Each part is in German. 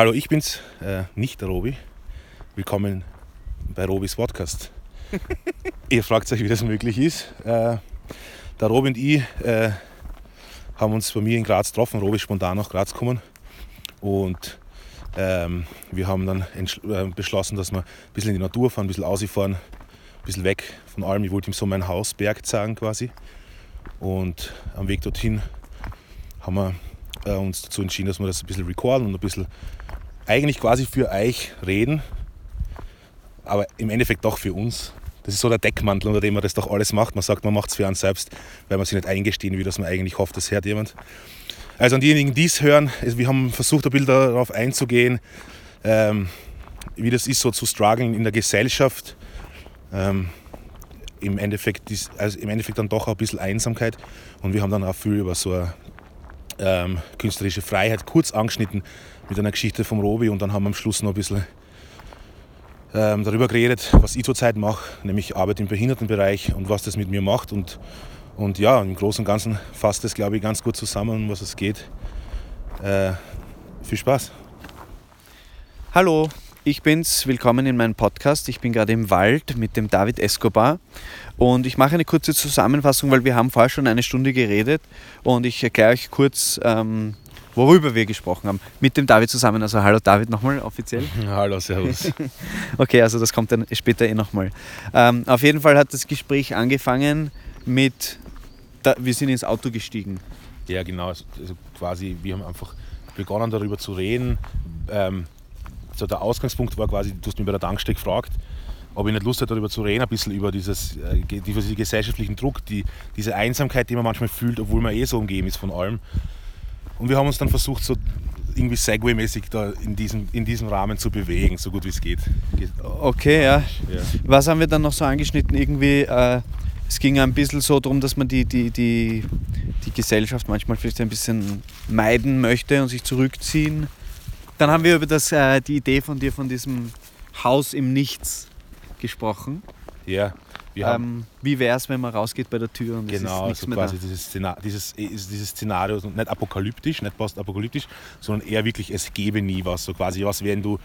hallo, ich bin's, äh, nicht der Robi. Willkommen bei Robis Podcast. Ihr fragt euch, wie das möglich ist. Äh, der Robi und ich äh, haben uns bei mir in Graz getroffen. Robi ist spontan nach Graz gekommen. Und ähm, wir haben dann äh, beschlossen, dass wir ein bisschen in die Natur fahren, ein bisschen ausfahren, ein bisschen weg von allem. Ich wollte ihm so mein Hausberg zeigen quasi. Und am Weg dorthin haben wir äh, uns dazu entschieden, dass wir das ein bisschen recorden und ein bisschen eigentlich quasi für euch reden, aber im Endeffekt doch für uns. Das ist so der Deckmantel, unter dem man das doch alles macht. Man sagt, man macht es für einen selbst, weil man sich nicht eingestehen will, dass man eigentlich hofft, das hört jemand. Also an diejenigen, die es hören, also wir haben versucht, ein bisschen darauf einzugehen, ähm, wie das ist, so zu strugglen in der Gesellschaft. Ähm, im, Endeffekt also im Endeffekt dann doch ein bisschen Einsamkeit. Und wir haben dann auch viel über so eine ähm, künstlerische Freiheit kurz angeschnitten mit einer Geschichte vom Robi und dann haben wir am Schluss noch ein bisschen ähm, darüber geredet, was ich zurzeit mache, nämlich Arbeit im Behindertenbereich und was das mit mir macht. Und, und ja, im Großen und Ganzen fasst das, glaube ich, ganz gut zusammen, um was es geht. Äh, viel Spaß. Hallo, ich bin's. Willkommen in meinem Podcast. Ich bin gerade im Wald mit dem David Escobar und ich mache eine kurze Zusammenfassung, weil wir haben vorher schon eine Stunde geredet und ich erkläre euch kurz, ähm, worüber wir gesprochen haben. Mit dem David zusammen. Also hallo David nochmal offiziell. Hallo, servus. okay, also das kommt dann später eh nochmal. Ähm, auf jeden Fall hat das Gespräch angefangen mit, da, wir sind ins Auto gestiegen. Ja, genau. Also, quasi, wir haben einfach begonnen darüber zu reden. Ähm, so der Ausgangspunkt war quasi, du hast mich bei der Tankstelle gefragt, ob ich nicht Lust hätte, darüber zu reden, ein bisschen über dieses, äh, diesen gesellschaftlichen Druck, die, diese Einsamkeit, die man manchmal fühlt, obwohl man eh so umgeben ist von allem. Und wir haben uns dann versucht, so irgendwie Segway-mäßig da in diesem, in diesem Rahmen zu bewegen, so gut wie es geht. Okay, ja. ja. Was haben wir dann noch so angeschnitten? Irgendwie, äh, es ging ein bisschen so darum, dass man die, die, die, die Gesellschaft manchmal vielleicht ein bisschen meiden möchte und sich zurückziehen. Dann haben wir über das, äh, die Idee von dir, von diesem Haus im Nichts gesprochen. Ja. Ähm, wie wäre es, wenn man rausgeht bei der Tür und genau, es ist also quasi dieses, Szenario, dieses, dieses Szenario, nicht apokalyptisch, nicht postapokalyptisch, sondern eher wirklich, es gäbe nie was. So quasi, was wenn du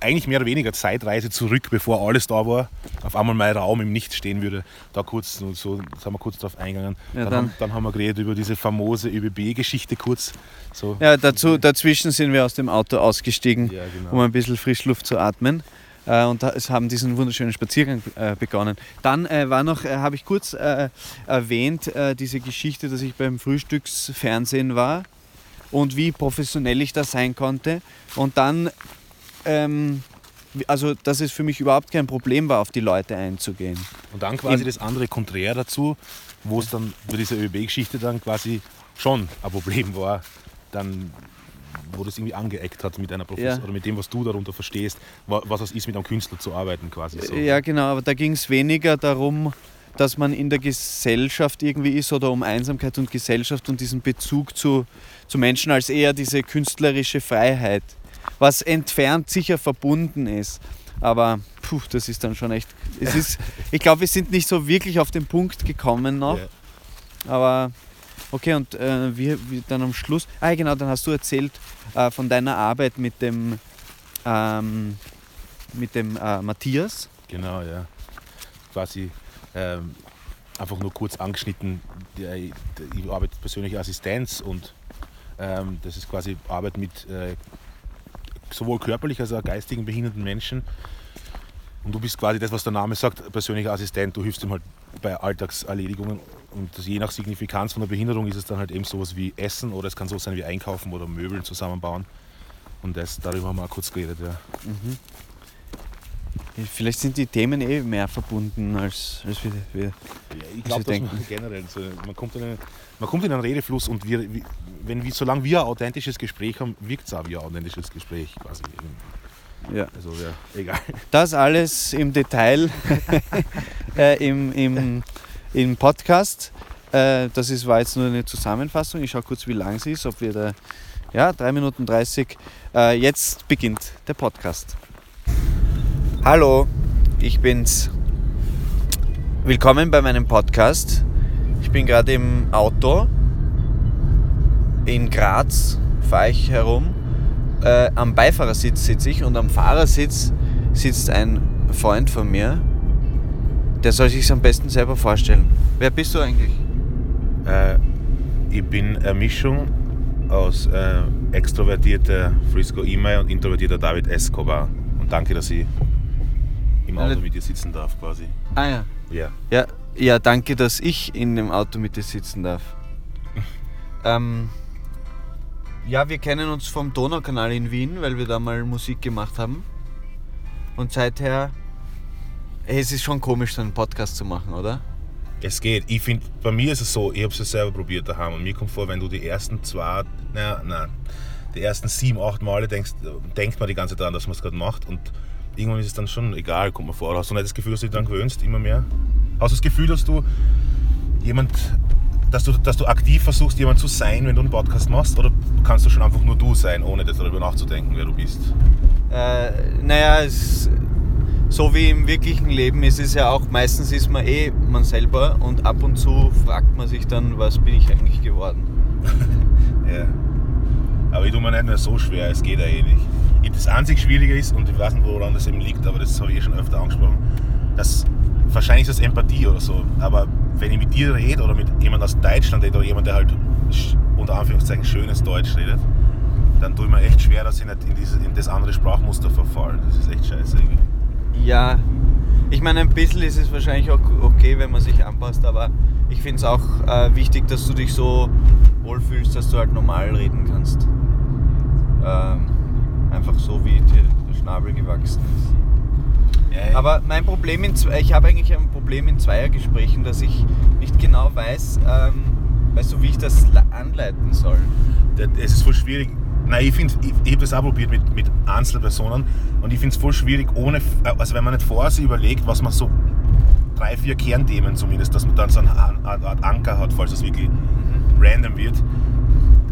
eigentlich mehr oder weniger Zeitreise zurück, bevor alles da war, auf einmal mein Raum im Nichts stehen würde. Da kurz, so, so sind wir kurz drauf eingegangen. Ja, dann, dann, haben, dann, haben, wir geredet über diese famose ÖBB-Geschichte kurz. So. Ja, dazu, dazwischen sind wir aus dem Auto ausgestiegen, ja, genau. um ein bisschen Frischluft zu atmen äh, und es haben diesen wunderschönen Spaziergang äh, begonnen. Dann äh, war noch, habe ich kurz erwähnt, diese Geschichte, dass ich beim Frühstücksfernsehen war und wie professionell ich da sein konnte. Und dann, ähm, also dass es für mich überhaupt kein Problem war, auf die Leute einzugehen. Und dann quasi Im, das andere Konträr dazu, wo es dann bei dieser ÖB-Geschichte dann quasi schon ein Problem war, dann wo das irgendwie angeeckt hat mit einer Professor ja. oder mit dem, was du darunter verstehst, was es ist, mit einem Künstler zu arbeiten quasi. So. Ja, genau, aber da ging es weniger darum, dass man in der Gesellschaft irgendwie ist oder um Einsamkeit und Gesellschaft und diesen Bezug zu, zu Menschen als eher diese künstlerische Freiheit, was entfernt sicher verbunden ist. Aber puh, das ist dann schon echt. Es ist, ich glaube, wir sind nicht so wirklich auf den Punkt gekommen noch. Ja. Aber Okay, und äh, wie, wie, dann am Schluss, ah genau, dann hast du erzählt äh, von deiner Arbeit mit dem, ähm, mit dem äh, Matthias. Genau, ja. Quasi ähm, einfach nur kurz angeschnitten, ich arbeite persönliche Assistenz und ähm, das ist quasi Arbeit mit äh, sowohl körperlich als auch geistigen behinderten Menschen. Und du bist quasi das, was der Name sagt, persönlicher Assistent. Du hilfst ihm halt bei Alltagserledigungen und je nach Signifikanz von der Behinderung ist es dann halt eben sowas wie Essen oder es kann so sein wie Einkaufen oder Möbeln zusammenbauen. Und das, darüber haben wir auch kurz geredet, ja. Mhm. Vielleicht sind die Themen eh mehr verbunden als, als wir, wir ja, Ich glaube, denken. generell so, man, kommt in einen, man kommt in einen Redefluss und wir, wenn wir, solange wir ein authentisches Gespräch haben, wirkt es auch wie ein authentisches Gespräch quasi. Ja. Also ja, egal. Das alles im Detail äh, im, im, im Podcast. Äh, das ist, war jetzt nur eine Zusammenfassung. Ich schaue kurz, wie lang sie ist, ob wir da. Ja, 3 Minuten 30. Äh, jetzt beginnt der Podcast. Hallo, ich bin's. Willkommen bei meinem Podcast. Ich bin gerade im Auto in Graz, fahre ich herum äh, am Beifahrersitz sitze ich und am Fahrersitz sitzt ein Freund von mir. Der soll sich am besten selber vorstellen. Wer bist du eigentlich? Äh, ich bin eine Mischung aus äh, extrovertierter Frisco Imai und introvertierter David Escobar. Und danke, dass ich im Auto mit dir sitzen darf, quasi. Ah ja. Ja. Ja, ja danke, dass ich in dem Auto mit dir sitzen darf. ähm, ja, wir kennen uns vom Donaukanal in Wien, weil wir da mal Musik gemacht haben. Und seither, hey, es ist schon komisch, so einen Podcast zu machen, oder? Es geht. Ich finde, bei mir ist es so, ich habe es ja selber probiert daheim und mir kommt vor, wenn du die ersten zwei, na, na, die ersten sieben, acht Male denkst, denkt man die ganze Zeit daran, dass man es gerade macht und irgendwann ist es dann schon egal, kommt man vor. Hast du nicht das Gefühl, dass du dich daran gewöhnst, immer mehr? Hast du das Gefühl, dass du jemand, dass du, dass du aktiv versuchst, jemand zu sein, wenn du einen Podcast machst oder kannst du schon einfach nur du sein, ohne darüber nachzudenken, wer du bist? Äh, naja, es, so wie im wirklichen Leben ist es ja auch, meistens ist man eh man selber und ab und zu fragt man sich dann, was bin ich eigentlich geworden? Ja. Aber ich tue mir nicht mehr so schwer, es geht ja eh nicht. Das einzig Schwierige ist, und ich weiß nicht, woran das eben liegt, aber das habe ich eh schon öfter angesprochen, dass wahrscheinlich ist das Empathie oder so, aber wenn ich mit dir rede oder mit jemand aus Deutschland rede oder jemand, der halt unter Anführungszeichen schönes Deutsch redet, dann tue ich mir echt schwer, dass ich nicht in, diese, in das andere Sprachmuster verfalle. Das ist echt scheiße irgendwie. Ja, ich meine, ein bisschen ist es wahrscheinlich auch okay, wenn man sich anpasst, aber ich finde es auch äh, wichtig, dass du dich so wohlfühlst, dass du halt normal reden kannst. Ähm, einfach so, wie der Schnabel gewachsen ist. Ja, Aber mein Problem, in, ich habe eigentlich ein Problem in Zweiergesprächen, dass ich nicht genau weiß, ähm, weißt du, wie ich das anleiten soll. Das- es ist voll schwierig. Nein, ich finde, ich, ich habe das auch probiert mit, mit Einzelpersonen und ich finde es voll schwierig, ohne, also wenn man nicht vorher sich überlegt, was man so drei, vier Kernthemen zumindest, dass man dann so eine Art Anker hat, falls es wirklich random wird,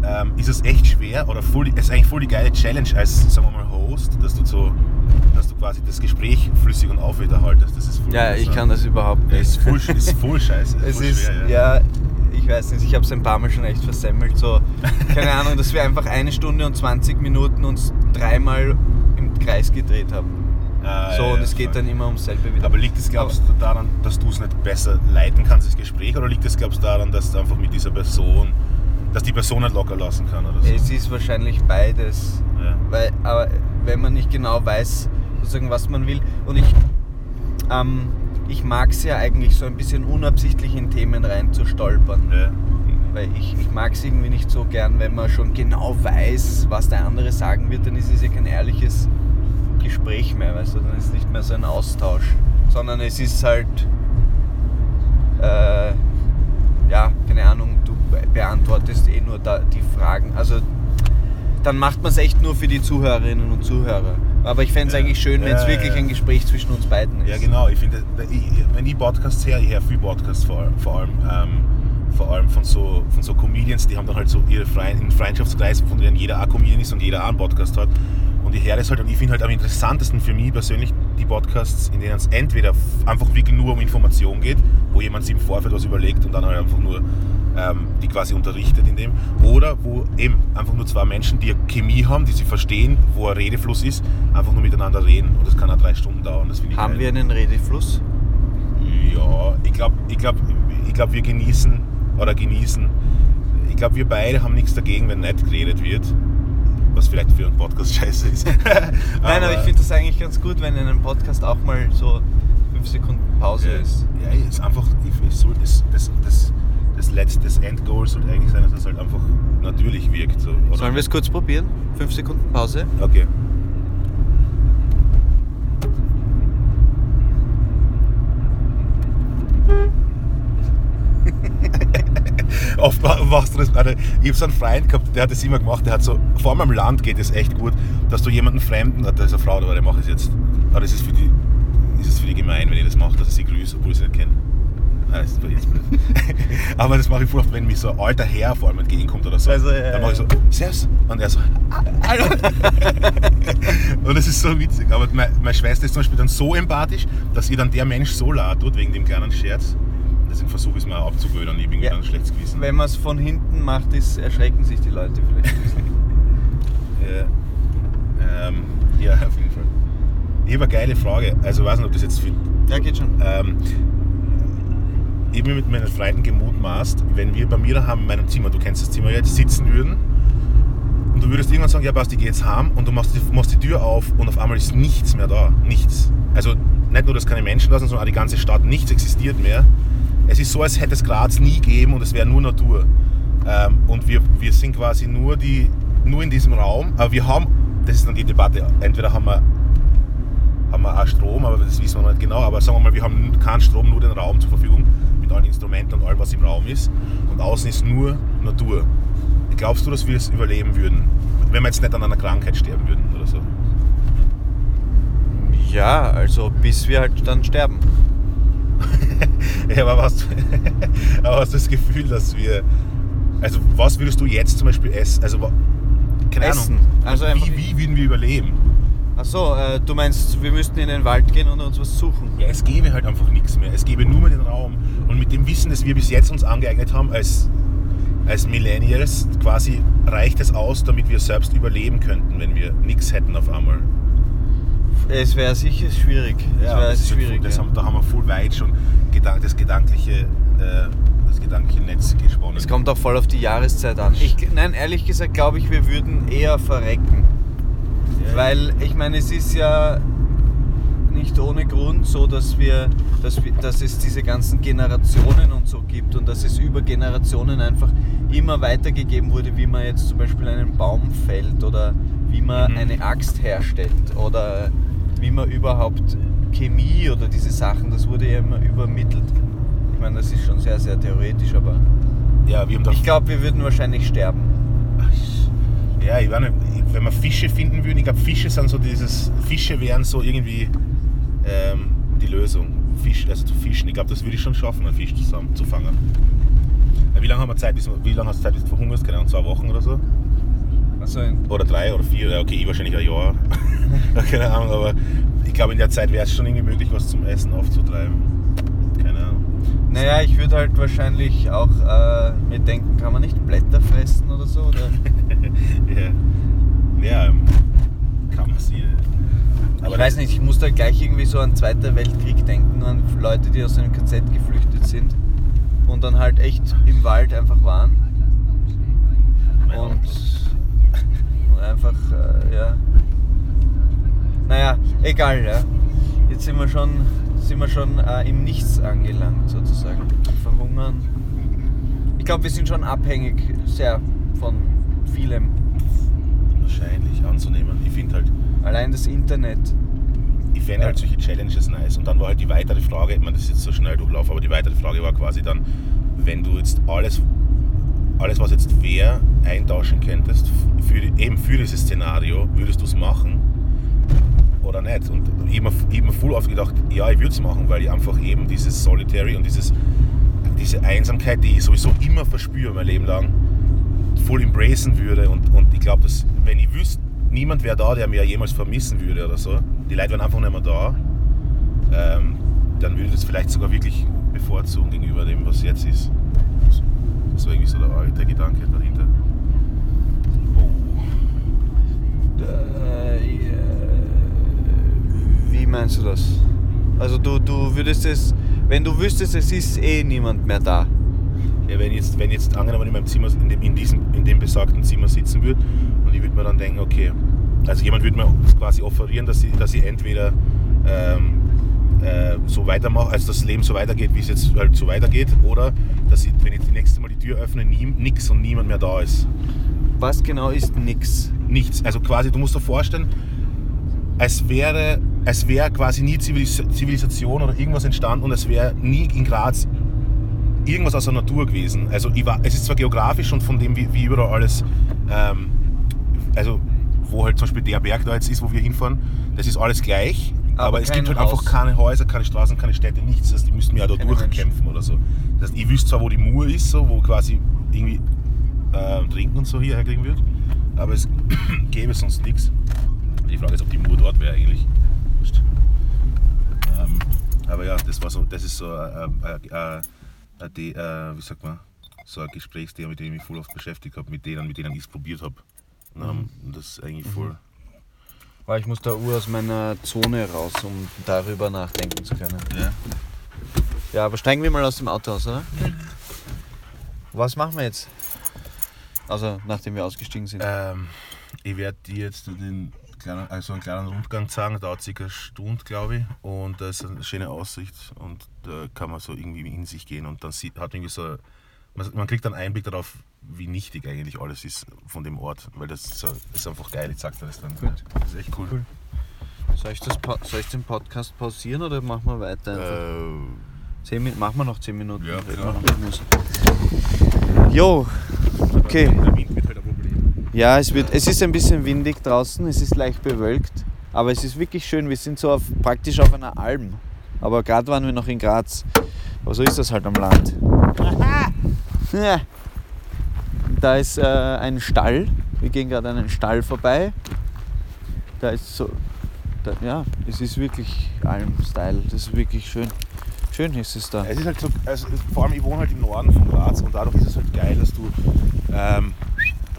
ähm, ist es echt schwer oder voll, es ist eigentlich voll die geile Challenge als, sagen wir mal, Host, dass du so, dass du quasi das Gespräch flüssig und aufrechterhaltest. Das ist voll Ja, ich kann das überhaupt Ja, nicht. ist voll, ist voll scheiße. Es voll ist, schwer, ja. ich weiß nicht, ich habe es ein paar Mal schon echt versemmelt. So, keine Ahnung, dass wir einfach eine Stunde und 20 Minuten uns dreimal im Kreis gedreht haben. Ah, So, ja, und ja, es geht dann immer um selbe wieder. Aber liegt es, glaubst du, daran, dass du es nicht besser leiten kannst, das Gespräch, oder liegt es, glaubst du, daran, dass du einfach mit dieser Person, dass die Person nicht locker lassen kann oder so? Es ist wahrscheinlich beides. Ja. Weil, aber wenn man nicht genau weiß, sozusagen, was man will. Und ich, ähm, ich mag es ja eigentlich so ein bisschen unabsichtlich in Themen reinzustolpern. Ja. Weil ich, ich mag es irgendwie nicht so gern, wenn man schon genau weiß, was der andere sagen wird, dann ist es ja kein ehrliches Gespräch mehr, weißt du, dann ist es nicht mehr so ein Austausch, sondern es ist halt, äh, ja, keine Ahnung, beantwortest eh nur da die Fragen, also dann macht man es echt nur für die Zuhörerinnen und Zuhörer. Aber ich fände es Ja. eigentlich schön, wenn es Ja, wirklich ja. ein Gespräch zwischen uns beiden ist. ja, genau. Ich finde, ich- wenn ich Podcasts höre, ich höre viel Podcasts vor, allem- vor allem. Ähm, vor allem von so, von so Comedians, die haben dann halt so ihre Freien, Freundschaftskreis, von denen jeder auch Comedian ist und jeder auch einen Podcast hat. Und ich höre das halt und ich finde halt am interessantesten für mich persönlich die Podcasts, in denen es entweder einfach wirklich nur um Information geht, wo jemand sich im Vorfeld was überlegt und dann halt einfach nur ähm, die quasi unterrichtet in dem, oder wo eben einfach nur zwei Menschen, die Chemie haben, die sich verstehen, wo ein Redefluss ist, einfach nur miteinander reden. Und das kann auch drei Stunden dauern. Das Haben geil. wir einen Redefluss? Ja, ich glaube, ich glaub, ich glaub, wir genießen oder genießen. Ich glaube, wir beide haben nichts dagegen, wenn nicht geredet wird. Was vielleicht für einen Podcast scheiße ist. Nein, aber ich finde das eigentlich ganz gut, wenn in einem Podcast auch mal so fünf Sekunden Pause ja, ist. ja, ist einfach, ich, soll, das, das, das, das letzte, das Endgoal sollte eigentlich sein, dass es halt einfach natürlich wirkt. So? Sollen wir es kurz probieren? Fünf Sekunden Pause? Okay. Oft ma- machst du das. Also ich habe so einen Freund gehabt, der hat das immer gemacht. Der hat so, vor allem am Land geht es echt gut, dass du jemanden Fremden, da ist eine Frau dabei, der macht es jetzt. Aber das ist für die, ist es für die gemein, wenn ich das mache, dass ich sie grüße, obwohl ich sie nicht kenne. Nein, das jetzt blöd. Aber das mache ich oft, wenn mich so ein alter Herr vor allem entgegenkommt oder so. Also, ja, dann mache ich so, Servus. Und er so, "Ah, hallo. Und das ist so witzig. Aber meine, meine Schwester ist zum Beispiel dann so empathisch, dass ihr dann der Mensch so leid tut wegen dem kleinen Scherz. Deswegen versuche ich es mal abzugewöhnen und ich bin Ja. dann ein schlechtes Gewissen. Wenn man es von hinten macht, ist, erschrecken sich die Leute vielleicht ein bisschen. habe eine geile Frage. Also, ich weiß nicht, ob das jetzt viel. Ja, geht schon. Ähm, ich mir mit meinen Freunden gemutmaßt, wenn wir bei mir daheim in meinem Zimmer, du kennst das Zimmer jetzt, sitzen würden und du würdest irgendwann sagen, ja, Basti, geh jetzt heim und du machst die, machst die Tür auf und auf einmal ist nichts mehr da. Nichts. Also nicht nur, dass keine Menschen da sind, sondern auch die ganze Stadt. Nichts existiert mehr. Es ist so, als hätte es Graz nie gegeben und es wäre nur Natur. Ähm, und wir, wir sind quasi nur, die, nur in diesem Raum, aber wir haben, das ist dann die Debatte, entweder haben wir, haben wir auch Strom, aber das wissen wir noch nicht genau, aber sagen wir mal, wir haben keinen Strom, nur den Raum zur Verfügung mit allen Instrumenten und allem, was im Raum ist. Und außen ist nur Natur. Glaubst du, dass wir es überleben würden, wenn wir jetzt nicht an einer Krankheit sterben würden oder so? Ja, also bis wir halt dann sterben. ja, aber hast, du, aber hast du das Gefühl, dass wir. Also, was würdest du jetzt zum Beispiel essen? Also, keine Essen. Ahnung. Also wie, wie würden wir überleben? Achso, äh, du meinst, wir müssten in den Wald gehen und uns was suchen? Ja, es gäbe halt einfach nichts mehr. Es gäbe nur mehr den Raum. Und mit dem Wissen, das wir bis jetzt uns angeeignet haben als, als Millennials, quasi reicht es aus, damit wir selbst überleben könnten, wenn wir nichts hätten auf einmal. Es wäre sicher schwierig. Es das ist halt schwierig. das ja. haben, da haben wir voll weit schon gedank, das gedankliche, äh, das gedankliche Netz gesponnen. Es kommt auch voll auf die Jahreszeit an. Ich, nein, ehrlich gesagt glaube ich, wir würden eher verrecken. Ja. Weil ich meine, es ist ja nicht ohne Grund so, dass wir, dass wir, dass es diese ganzen Generationen und so gibt und dass es über Generationen einfach immer weitergegeben wurde, wie man jetzt zum Beispiel einen Baum fällt oder wie man Mhm. eine Axt herstellt oder wie man überhaupt Chemie oder diese Sachen, das wurde ja immer übermittelt. Ich meine, das ist schon sehr, sehr theoretisch, aber ja, wir haben da ich glaube, wir würden wahrscheinlich sterben. Ja, ich weiß nicht, wenn wir Fische finden würden, ich glaube Fische sind so dieses, Fische wären so irgendwie ähm, die Lösung. Fisch, also zu fischen. Ich glaube, das würde ich schon schaffen, einen Fisch zusammen zu fangen. Wie lange haben wir Zeit, bis, wie lange hast du Zeit, bis du verhungerst? Keine Ahnung, zwei Wochen oder so? Also Oder drei oder vier? Ja, okay, ich wahrscheinlich ein Jahr. Keine Ahnung, aber ich glaube, in der Zeit wäre es schon irgendwie möglich, was zum Essen aufzutreiben. Keine Ahnung. Naja, ich würde halt wahrscheinlich auch äh, mir denken, kann man nicht Blätter fressen oder so? Oder? ja, ja ähm, kann man sie. ich weiß nicht, ich muss da gleich irgendwie so an Zweiter Weltkrieg denken, an Leute, die aus einem KZ geflüchtet sind und dann halt echt im Wald einfach waren und. Und einfach, äh, ja. Naja, egal, ja. Jetzt sind wir schon, sind wir schon äh, im Nichts angelangt, sozusagen. Verhungern. Ich glaube, wir sind schon abhängig, sehr von vielem. Wahrscheinlich anzunehmen. Ich finde halt, Allein das Internet. ich fände halt solche Challenges nice. Und dann war halt die weitere Frage, ich meine, das ist jetzt so schnell durchlaufen, aber die weitere Frage war quasi dann, wenn du jetzt alles, alles was jetzt wäre, eintauschen könntest, für, eben für dieses Szenario, würdest du es machen oder nicht? Und ich habe mir voll oft gedacht, ja, ich würde es machen, weil ich einfach eben dieses Solitary und dieses, diese Einsamkeit, die ich sowieso immer verspüre mein Leben lang, voll embracen würde. Und, und ich glaube, dass wenn ich wüsste, niemand wäre da, der mir jemals vermissen würde oder so, die Leute wären einfach nicht mehr da, ähm, dann würde ich das vielleicht sogar wirklich bevorzugen gegenüber dem, was jetzt ist. Das war irgendwie so der, der Gedanke dahinter. Oh. Äh, wie meinst du das? Also du, du würdest es, wenn du wüsstest, es ist eh niemand mehr da. Ja, wenn jetzt, wenn jetzt angenommen in meinem Zimmer, in dem, in diesem, in dem besagten Zimmer sitzen würde und ich würde mir dann denken, okay, also jemand würde mir quasi offerieren, dass ich, dass entweder ähm, äh, so weitermache, also das Leben so weitergeht, wie es jetzt halt so weitergeht, oder dass ich, wenn ich das nächste Mal die Tür öffne, nie, nix und niemand mehr da ist. Was genau ist nix? Nichts. Also quasi, du musst dir vorstellen, es wäre, es wäre quasi nie Zivilis Zivilisation oder irgendwas entstanden und es wäre nie in Graz irgendwas aus der Natur gewesen. Also war, es ist zwar geografisch und von dem, wie, wie überall alles, ähm, also wo halt zum Beispiel der Berg da jetzt ist, wo wir hinfahren, das ist alles gleich, Aber aber, es gibt halt Haus. einfach keine Häuser, keine Straßen, keine Städte, nichts. Das heißt, die müssten ja da durchkämpfen oder so. Das heißt, ich wüsste zwar, wo die Mur ist, so, wo quasi irgendwie äh, Trinken und so hier herkriegen wird, aber es gäbe sonst nichts. Die Frage ist, ob die Mur dort wäre eigentlich. Ähm, aber ja, das war so, das ist so, äh, äh, äh, äh, wie sagt man, so ein Gesprächsthema, mit dem ich mich voll oft beschäftigt habe, mit denen, mit denen ich es probiert habe. Und ähm, das ist eigentlich voll, Weil ich muss da Uhr aus meiner Zone raus, um darüber nachdenken zu können. Ja. Ja, aber steigen wir mal aus dem Auto aus, oder? Was machen wir jetzt? Also, nachdem wir ausgestiegen sind. Ähm, ich werde dir jetzt den kleinen, also einen kleinen Rundgang zeigen, dauert circa eine Stunde, glaube ich. Und da ist eine schöne Aussicht und da kann man so irgendwie in sich gehen und dann sieht, hat irgendwie so, man, man kriegt einen Einblick darauf, wie nichtig eigentlich alles ist von dem Ort, weil das ist, das ist einfach geil, ich sag dir das dann. Gut. Das ist echt cool. Cool. Soll, ich das, soll ich den Podcast pausieren oder machen wir weiter? einfach? Äh, Zehn machen wir noch 10 Minuten. Ja, klar. noch. Jo, okay. Der Wind wird halt ein Problem. Ja, es, wird, es ist ein bisschen windig draußen, es ist leicht bewölkt, aber es ist wirklich schön. Wir sind so auf, praktisch auf einer Alm. Aber gerade waren wir noch in Graz. Aber so ist das halt am Land. Ja. Da ist äh, ein Stall. Wir gehen gerade an einem Stall vorbei. Da ist so. Da, ja, es ist wirklich Alm-Style. Das ist wirklich schön. Schön ist es da. Es ist halt so, also vor allem ich wohne halt im Norden von Graz und dadurch ist es halt geil, dass du, ähm,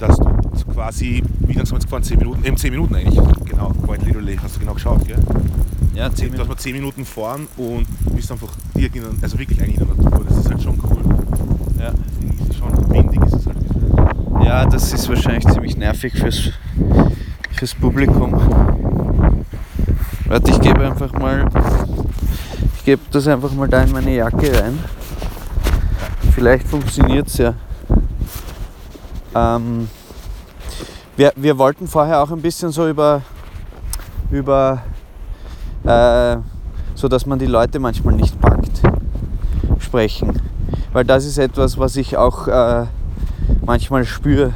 dass du quasi, wie lange sind wir jetzt gefahren? 10 Minuten? Eben 10 Minuten eigentlich, genau, quite literally, hast du genau geschaut, gell? Ja, zehn Dass Minuten. wir 10 Minuten fahren und bist einfach direkt in, also wirklich eigentlich in der Natur, das ist halt schon cool. Ja. Ist es schon windig, ist es halt. Ja, das ist wahrscheinlich ziemlich nervig fürs, fürs Publikum. Warte, ich gebe einfach mal. Ich gebe das einfach mal da in meine Jacke rein. Vielleicht funktioniert es ja. Ähm, wir, wir wollten vorher auch ein bisschen so über, über äh, so dass man die Leute manchmal nicht packt, sprechen. Weil das ist etwas, was ich auch äh, manchmal spüre,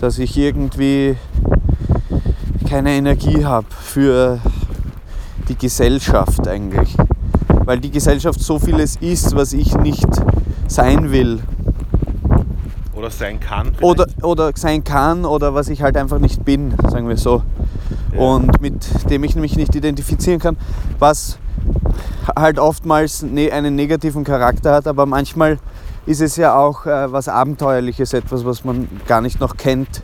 dass ich irgendwie keine Energie habe für die Gesellschaft eigentlich. Weil die Gesellschaft so vieles ist, was ich nicht sein will Oder sein kann. vielleicht. oder, oder sein kann oder was ich halt einfach nicht bin, sagen wir so. Ja. Und mit dem ich mich nicht identifizieren kann, was halt oftmals ne einen negativen Charakter hat, aber manchmal ist es ja auch äh, was Abenteuerliches, etwas, was man gar nicht noch kennt.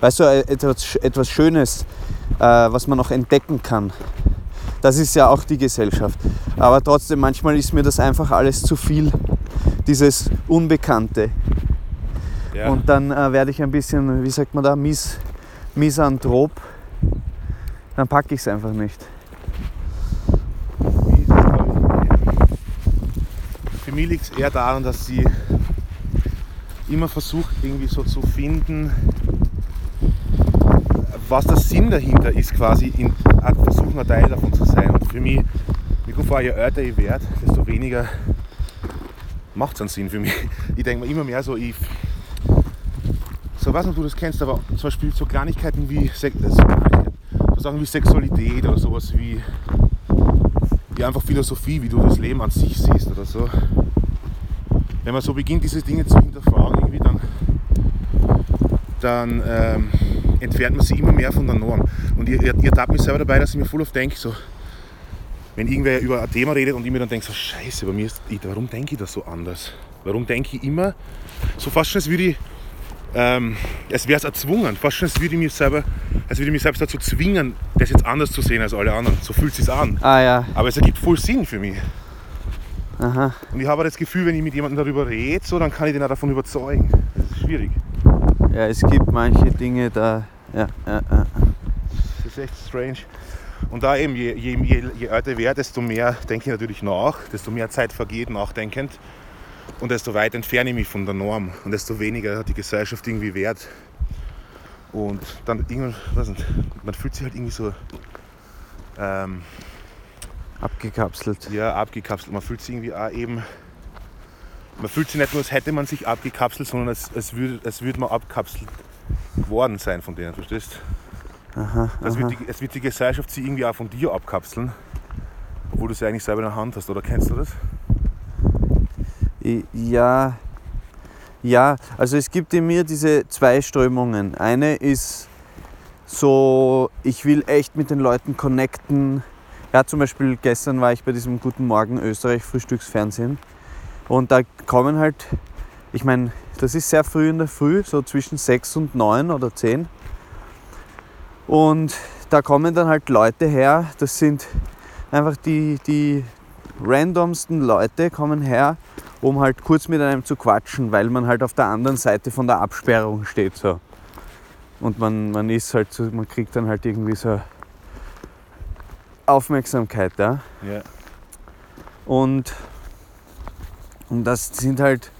Weißt du, äh, etwas, etwas Schönes, äh, was man noch entdecken kann. Das ist ja auch die Gesellschaft. Aber trotzdem, manchmal ist mir das einfach alles zu viel, dieses Unbekannte. ja. Und dann äh, werde ich ein bisschen, wie sagt man da, mis misanthrop. Dann packe ich es einfach nicht. Wie ist das, glaub ich? Für mich liegt es eher daran, dass sie immer versucht, irgendwie so zu finden, was der Sinn dahinter ist, quasi in Art versuchen, ein Teil davon zu sein. Und für mich, kommt vor, je älter ich werde, desto weniger macht es einen Sinn für mich. Ich denke mir immer mehr so, ich. So, weiß nicht, ob du das kennst, aber zum Beispiel so Kleinigkeiten wie äh, so Sachen wie Sexualität oder sowas wie ja, einfach Philosophie, wie du das Leben an sich siehst oder so. Wenn man so beginnt, diese Dinge zu hinterfragen, irgendwie, dann, dann ähm, entfernt man sich immer mehr von der Norm. Und ihr, ihr, ihr tappt mich selber dabei, dass ich mir voll oft denke, so, wenn irgendwer über ein Thema redet und ich mir dann denke, so scheiße, bei mir ist, warum denke ich das so anders? Warum denke ich immer, so fast schon, als würde ich, ähm, als wäre es erzwungen, fast schon, als würde ich mich selber, als würde ich mich selbst dazu zwingen, das jetzt anders zu sehen als alle anderen. So fühlt es sich an. Ah ja, Aber es ergibt voll Sinn für mich. Aha. Und ich habe das Gefühl, wenn ich mit jemandem darüber rede, so, dann kann ich den auch davon überzeugen. Das ist schwierig. Ja, es gibt manche Dinge da. Ja, ja, ja. Das ist echt strange. Und da eben, je, je, je, je älter ich werde, desto mehr denke ich natürlich nach, desto mehr Zeit vergeht nachdenkend und desto weiter entferne ich mich von der Norm und desto weniger hat die Gesellschaft irgendwie Wert. Und dann irgendwann, weiß nicht, man fühlt sich halt irgendwie so ähm, Abgekapselt. ja, abgekapselt. Man fühlt sich irgendwie auch eben, man fühlt sich nicht nur, als hätte man sich abgekapselt, sondern als, als würde als würd man abkapselt worden sein von denen, verstehst Aha, Das aha. wird die, es wird die Gesellschaft sich irgendwie auch von dir abkapseln, obwohl du sie eigentlich selber in der Hand hast, oder kennst du das? Ja, ja, also es gibt in mir diese zwei Strömungen. Eine ist so, ich will echt mit den Leuten connecten. Ja, zum Beispiel gestern war ich bei diesem Guten Morgen Österreich Frühstücksfernsehen und da kommen halt, ich meine, das ist sehr früh in der Früh, so zwischen 6 und 9 oder 10. Und da kommen dann halt Leute her, das sind einfach die, die randomsten Leute kommen her, um halt kurz mit einem zu quatschen, weil man halt auf der anderen Seite von der Absperrung steht. So. Und man, man ist halt so, man kriegt dann halt irgendwie so Aufmerksamkeit. Ja? Ja. Und, und das sind halt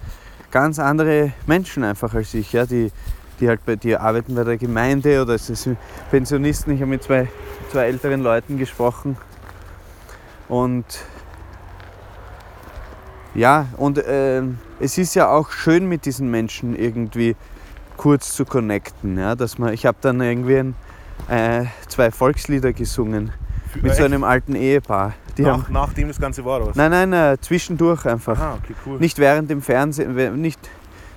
ganz andere Menschen einfach als ich, ja? die, die halt bei dir arbeiten bei der Gemeinde oder es sind Pensionisten. Ich habe mit zwei, zwei älteren Leuten gesprochen. Und ja, und äh, es ist ja auch schön mit diesen Menschen irgendwie kurz zu connecten. Ja? Dass man, ich habe dann irgendwie ein, äh, zwei Volkslieder gesungen mit so einem alten Ehepaar. Die Nach, haben, nachdem das Ganze war, oder was? nein, nein, äh, zwischendurch einfach. Ah, okay, cool. Nicht während dem Fernsehen, nicht,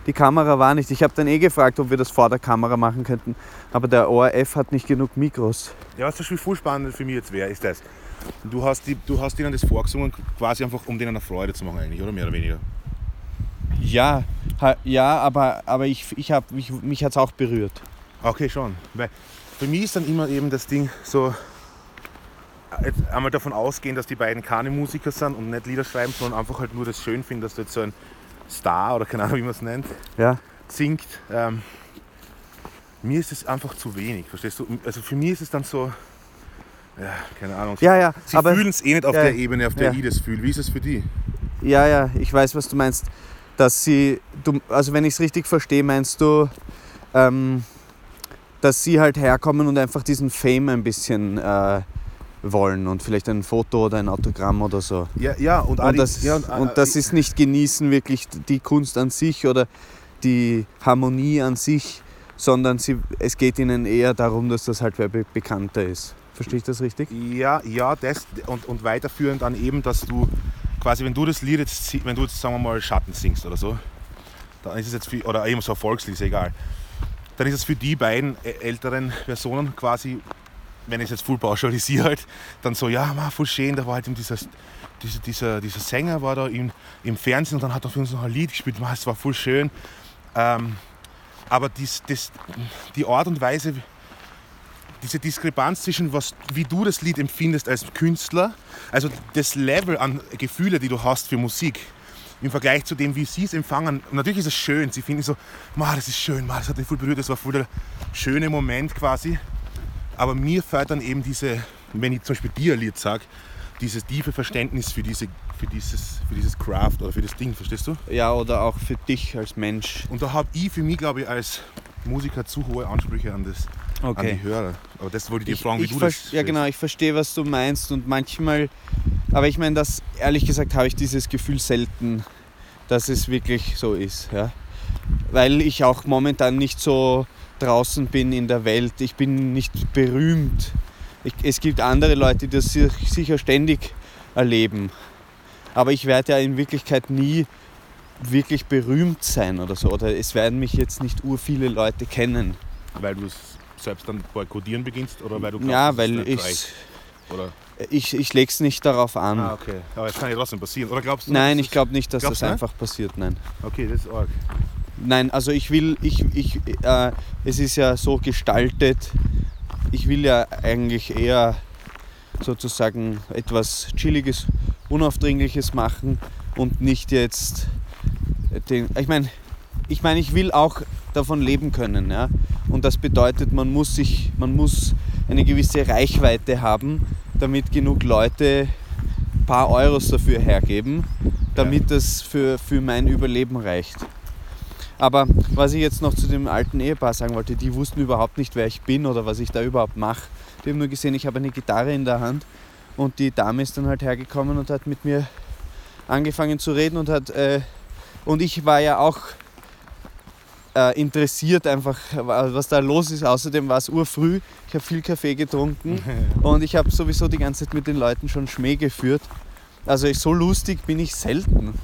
die Kamera war nicht. Ich habe dann eh gefragt, ob wir das vor der Kamera machen könnten, aber der ORF hat nicht genug Mikros. Ja, was zum Beispiel voll spannend für mich jetzt wäre, ist das. Du hast, die, du hast ihnen das vorgesungen, quasi einfach, um denen eine Freude zu machen, eigentlich, oder mehr oder weniger. Ja, ja, aber, aber ich, ich hab, mich, mich hat es auch berührt. Okay, schon. Weil für mich ist dann immer eben das Ding so, jetzt einmal davon ausgehen, dass die beiden keine Musiker sind und nicht Lieder schreiben, sondern einfach halt nur das schön finden, dass du jetzt so ein Star oder keine Ahnung, wie man es nennt, Ja, singt. Ähm, mir ist es einfach zu wenig, verstehst du? Also für mich ist es dann so, ja, keine Ahnung. ja, ja, Sie fühlen es eh nicht auf Ja, der Ebene, auf der ja. ich das fühle. Wie ist es für die? ja, ja, ich weiß, was du meinst. Dass sie, du, also wenn ich es richtig verstehe, meinst du, ähm, dass sie halt herkommen und einfach diesen Fame ein bisschen äh, wollen und vielleicht ein Foto oder ein Autogramm oder so. Ja, ja und, auch Und das, ja, und das ist nicht genießen wirklich die Kunst an sich oder die Harmonie an sich, sondern sie, es geht ihnen eher darum, dass das halt wer be bekannter ist. Verstehe ich das richtig? Ja, ja, das und, und weiterführend dann eben, dass du quasi, wenn du das Lied jetzt, wenn du jetzt sagen wir mal Schatten singst oder so, dann ist es jetzt für, oder eben so ein Volkslied, ist egal, dann ist es für die beiden älteren Personen quasi, wenn ich es jetzt full pauschalisiere halt, dann so, ja, ma, voll schön, da war halt eben dieser, dieser, dieser, dieser Sänger war da im, im Fernsehen und dann hat er für uns noch ein Lied gespielt, ma, es war voll schön. Ähm, aber dies, das, die Art und Weise, diese Diskrepanz zwischen was, wie du das Lied empfindest als Künstler, also das Level an Gefühle, die du hast für Musik, im Vergleich zu dem, wie sie es empfangen. Und natürlich ist es schön, sie finden so, das ist schön, das hat mich voll berührt, das war voll der schöne Moment quasi. Aber mir dann eben diese, wenn ich zum Beispiel dir ein Lied sage, dieses tiefe Verständnis für, diese, für, dieses, für dieses Craft oder für das Ding, verstehst du? Ja, oder auch für dich als Mensch. Und da habe ich für mich, glaube ich, als Musiker zu hohe Ansprüche an, das, an die Hörer. Aber das wollte ich dir fragen, wie ich du ver- das Ja, genau, ich verstehe, was du meinst und manchmal, aber ich meine, das ehrlich gesagt habe ich dieses Gefühl selten, dass es wirklich so ist, ja. Weil ich auch momentan nicht so draußen bin in der Welt. Ich bin nicht berühmt. Ich, es gibt andere Leute, die das sich- sicher ständig erleben. Aber ich werde ja in Wirklichkeit nie wirklich berühmt sein oder so. Oder es werden mich jetzt nicht ur viele Leute kennen. Weil du es selbst dann boykottieren beginnst oder weil du glaubst, Ja, weil ich? Oder? ich, ich lege es nicht darauf an. Ah, okay. Aber es kann ja trotzdem passieren. Oder glaubst du? Nein, ich glaube nicht, dass das du nicht? einfach passiert. Nein. das- Okay, das ist arg. Nein, also ich will, ich, ich, äh, es ist ja so gestaltet, ich will ja eigentlich eher sozusagen etwas Chilliges, Unaufdringliches machen und nicht jetzt den, ich meine, ich meine, ich will auch davon leben können, ja. Und das bedeutet, man muss sich, man muss eine gewisse Reichweite haben, damit genug Leute ein paar Euros dafür hergeben, damit das für, für mein Überleben reicht. Aber was ich jetzt noch zu dem alten Ehepaar sagen wollte, die wussten überhaupt nicht, wer ich bin oder was ich da überhaupt mache. Die haben nur gesehen, ich habe eine Gitarre in der Hand und die Dame ist dann halt hergekommen und hat mit mir angefangen zu reden und hat äh, und ich war ja auch äh, interessiert einfach, was da los ist. Außerdem war es urfrüh, ich habe viel Kaffee getrunken und ich habe sowieso die ganze Zeit mit den Leuten schon Schmäh geführt. Also ich, so lustig bin ich selten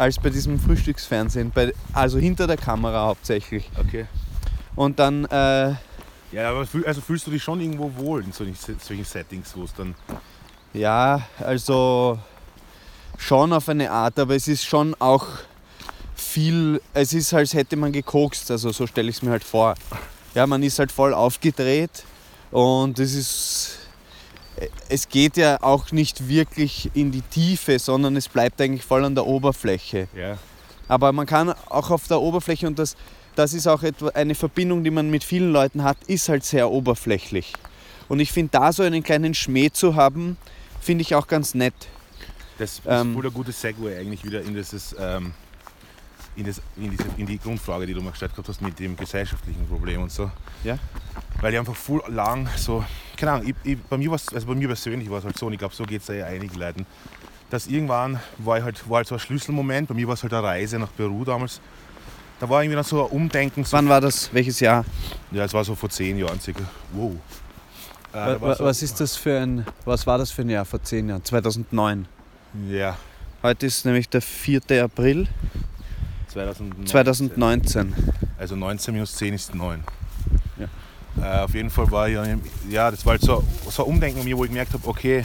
als bei diesem Frühstücksfernsehen, bei, also hinter der Kamera hauptsächlich. Okay. Und dann, äh, Ja, aber fühl- also fühlst du dich schon irgendwo wohl in solchen, solchen Settings, wo es dann. ja, also schon auf eine Art, aber es ist schon auch viel, es ist, als hätte man gekokst, also so stelle ich es mir halt vor. Ja, man ist halt voll aufgedreht Und es ist, es geht ja auch nicht wirklich in die Tiefe, sondern es bleibt eigentlich voll an der Oberfläche. Ja. Aber man kann auch auf der Oberfläche, und das, das ist auch etwa eine Verbindung, die man mit vielen Leuten hat, ist halt sehr oberflächlich. Und ich finde, da so einen kleinen Schmäh zu haben, finde ich auch ganz nett. Das ist Ähm. ein gutes Segway eigentlich wieder in, dieses, ähm, in, das, in, diese, in die Grundfrage, die du mal gestellt gehabt hast mit dem gesellschaftlichen Problem und so. Ja. Weil ich einfach voll lang so, keine Ahnung, ich, ich, bei, mir also bei mir persönlich war es halt so, und ich glaube, so geht es ja einigen Leuten, dass irgendwann war, halt, war halt so ein Schlüsselmoment, bei mir war es halt eine Reise nach Peru damals. Da war irgendwie dann so ein Umdenken, so, Wann war das? Welches Jahr? ja, es war so vor zehn Jahren circa. Wow. Äh, so- was ist das für ein, was war das für ein Jahr vor zehn Jahren? 2009. Ja, Heute ist nämlich der 4. April 2019. 2019. Also 19 minus 10 ist 9. Ja. Äh, auf jeden Fall war ja, ja, das war halt so, so ein Umdenken mir, wo ich gemerkt habe, okay,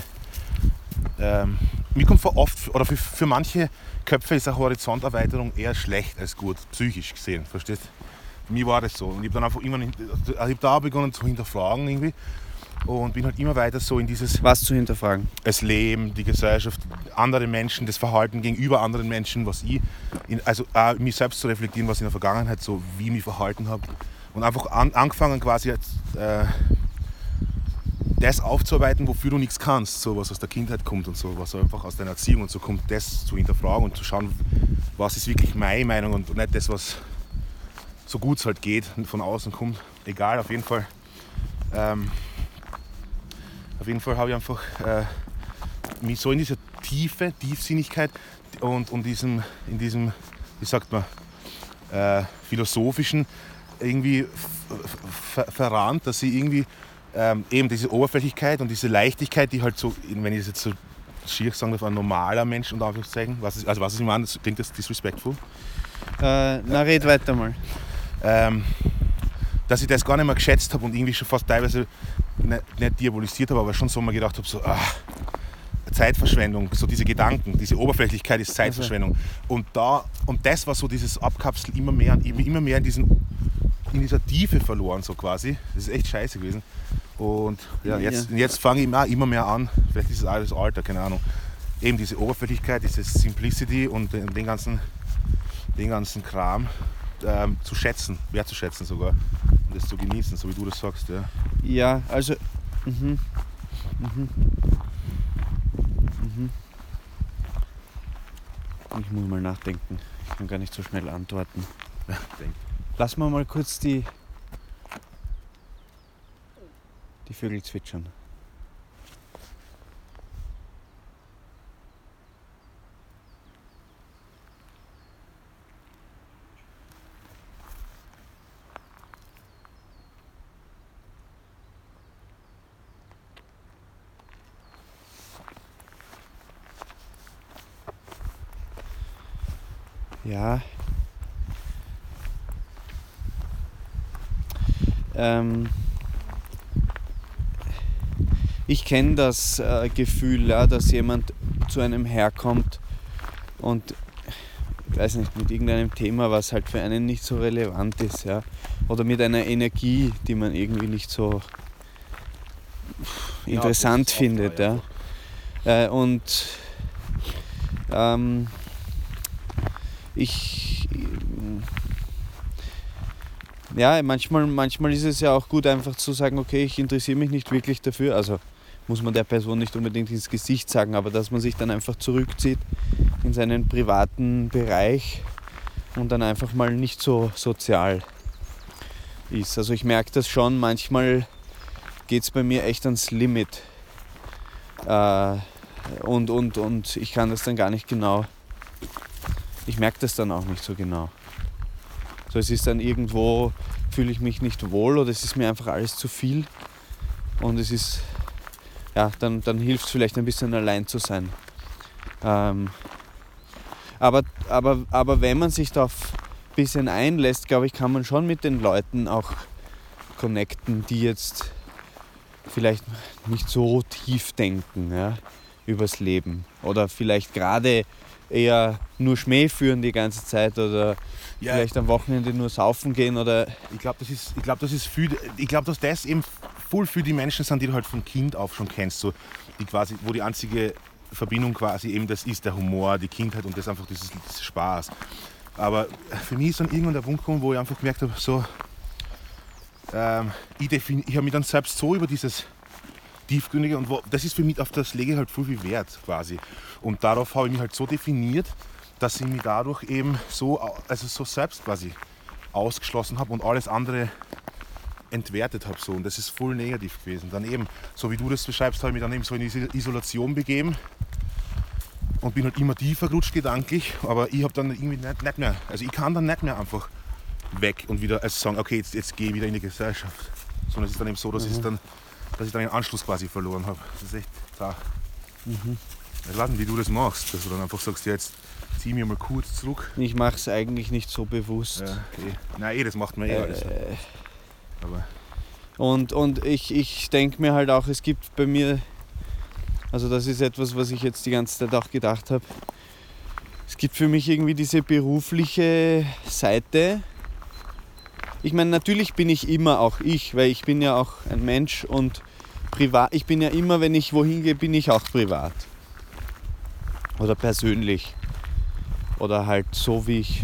ähm, mir kommt vor oft, oder für, für manche Köpfe ist eine Horizonterweiterung eher schlecht als gut, psychisch gesehen, verstehst Für mich war das so. Und ich habe dann einfach immer, also ich hab da begonnen zu hinterfragen irgendwie und bin halt immer weiter so in dieses Was zu hinterfragen? das Leben, die Gesellschaft, andere Menschen, das Verhalten gegenüber anderen Menschen, was ich, in, also auch mich selbst zu reflektieren, was ich in der Vergangenheit so, wie ich mich verhalten habe. Und einfach an, angefangen quasi jetzt, äh, das aufzuarbeiten, wofür du nichts kannst, so was aus der Kindheit kommt und so, was einfach aus deiner Erziehung und so kommt, das zu hinterfragen und zu schauen, was ist wirklich meine Meinung und nicht das, was so gut es halt geht, von außen kommt. Egal, auf jeden Fall. Ähm, auf jeden Fall habe ich einfach äh, mich so in dieser Tiefe, Tiefsinnigkeit und, und diesem, in diesem, wie sagt man, äh, philosophischen irgendwie verrannt, dass ich irgendwie ähm, eben diese Oberflächlichkeit und diese Leichtigkeit, die halt so, wenn ich das jetzt so schier sagen darf, ein normaler Mensch unter Anführungszeichen, was ist, also was ist ich meine, das klingt das disrespectful, Äh, na, red weiter mal. ähm, dass ich das gar nicht mehr geschätzt habe und irgendwie schon fast teilweise nicht, nicht diabolisiert habe, aber schon so mal gedacht habe, so, ah, Zeitverschwendung, so diese Gedanken, diese Oberflächlichkeit ist Zeitverschwendung. Und, da, und das war so dieses Abkapseln immer mehr, immer mehr in, diesen, in dieser Tiefe verloren, so quasi. Das ist echt scheiße gewesen. Und ja, jetzt, jetzt fange ich auch immer mehr an, vielleicht ist es alles Alter, keine Ahnung, eben diese Oberflächlichkeit, diese Simplicity und den, ganzen, den ganzen Kram ähm, zu schätzen, wertzuschätzen sogar und das zu genießen, so wie du das sagst. Ja. Ja, also. Mhm. Mhm. Mhm. Ich muss mal nachdenken. Ich kann gar nicht so schnell antworten. denk. Lass mal mal kurz die, die Vögel zwitschern. Ja. Ähm, ich kenne das äh, Gefühl, ja, dass jemand zu einem herkommt und ich weiß nicht, mit irgendeinem Thema, was halt für einen nicht so relevant ist, ja. Oder mit einer Energie, die man irgendwie nicht so Ja, interessant oft findet, ja. Äh, und ähm, ich ja, manchmal, manchmal ist es ja auch gut, einfach zu sagen, okay, ich interessiere mich nicht wirklich dafür. Also muss man der Person nicht unbedingt ins Gesicht sagen, aber dass man sich dann einfach zurückzieht in seinen privaten Bereich und dann einfach mal nicht so sozial ist. Also ich merke das schon, manchmal geht es bei mir echt ans Limit. Äh, und, und, und ich kann das dann gar nicht genau. Ich merke das dann auch nicht so genau. So, es ist dann irgendwo, fühle ich mich nicht wohl oder es ist mir einfach alles zu viel. Und es ist, ja, dann, dann hilft es vielleicht ein bisschen allein zu sein. Ähm, aber, aber, aber wenn man sich darauf ein bisschen einlässt, glaube ich, kann man schon mit den Leuten auch connecten, die jetzt vielleicht nicht so tief denken ja, übers Leben. Oder vielleicht gerade eher nur Schmäh führen die ganze Zeit oder Ja, vielleicht am Wochenende nur saufen gehen oder ich glaube, das ist, ich glaube, das ist viel, ich glaube, dass das eben voll für die Menschen sind, die du halt von Kind auf schon kennst, so, die quasi, wo die einzige Verbindung quasi eben das ist, der Humor, die Kindheit und das einfach dieses, dieses Spaß. Aber für mich ist dann irgendwann der Punkt gekommen, wo ich einfach gemerkt habe, so, ähm, ich, ich habe mich dann selbst so über dieses Tiefgründige und wo, das ist für mich, auf das lege ich halt viel, viel Wert quasi. Und darauf habe ich mich halt so definiert, dass ich mich dadurch eben so, also so selbst quasi ausgeschlossen habe und alles andere entwertet habe. So. Und das ist voll negativ gewesen. Dann eben, so wie du das beschreibst, habe ich mich dann eben so in diese Isolation begeben und bin halt immer tiefer gerutscht gedanklich, aber ich habe dann irgendwie nicht, nicht mehr, also ich kann dann nicht mehr einfach weg und wieder also sagen, okay, jetzt, jetzt gehe ich wieder in die Gesellschaft. Sondern es ist dann eben so, dass, ich dann, dass ich dann den Anschluss quasi verloren habe. Das ist echt zart. Ich weiß nicht, wie du das machst, dass du dann einfach sagst, ja, jetzt zieh mich mal kurz zurück. Ich mache es eigentlich nicht so bewusst. Ja, eh. Nein, eh, das macht man eh alles. Äh, Aber Und, und ich, ich denke mir halt auch, es gibt bei mir, also das ist etwas, was ich jetzt die ganze Zeit auch gedacht habe, es gibt für mich irgendwie diese berufliche Seite. Ich meine, natürlich bin ich immer auch ich, weil ich bin ja auch ein Mensch und privat, ich bin ja immer, wenn ich wohin gehe, bin ich auch privat. Oder persönlich. Oder halt so, wie ich,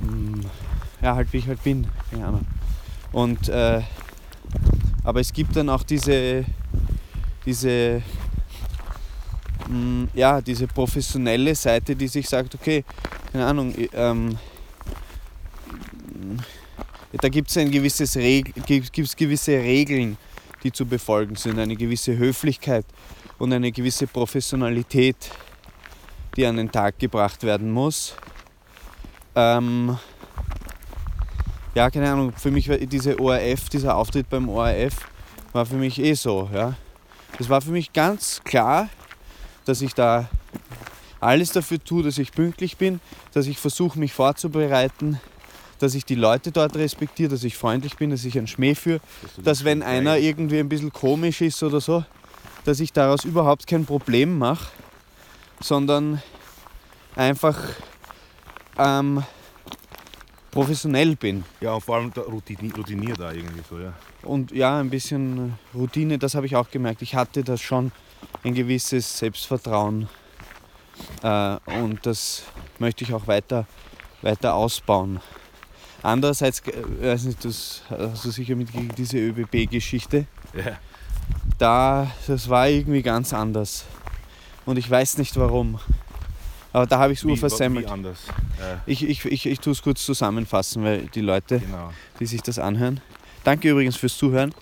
mm, ja, halt wie ich halt bin. Keine Ahnung. Und, äh, aber es gibt dann auch diese, diese, mh, ja, diese professionelle Seite, die sich sagt, okay, keine Ahnung, ähm, da gibt es ein gewisses Reg gibt, gibt's gewisse Regeln, die zu befolgen sind, eine gewisse Höflichkeit und eine gewisse Professionalität, die an den Tag gebracht werden muss. Ähm, ja, keine Ahnung, für mich war diese ORF, dieser Auftritt beim ORF, war für mich eh so, ja. Es war für mich ganz klar, dass ich da alles dafür tue, dass ich pünktlich bin, dass ich versuche, mich vorzubereiten, dass ich die Leute dort respektiere, dass ich freundlich bin, dass ich einen Schmäh führe, dass das wenn einer weißt. irgendwie ein bisschen komisch ist oder so, dass ich daraus überhaupt kein Problem mache, sondern einfach ähm, professionell bin. Ja, und vor allem routiniert da irgendwie so, ja. Und ja, ein bisschen Routine, das habe ich auch gemerkt. Ich hatte da schon ein gewisses Selbstvertrauen äh, und das möchte ich auch weiter, weiter ausbauen. Andererseits, äh, weiß nicht, das hast du sicher mitgekriegt, diese ÖBB-Geschichte. ja. Da, das war irgendwie ganz anders. Und ich weiß nicht warum. Aber da habe ich es urversemmelt. wie anders. Äh, Ich, ich, ich, ich tue es kurz zusammenfassen, weil die Leute genau. die sich das anhören. Danke übrigens fürs Zuhören.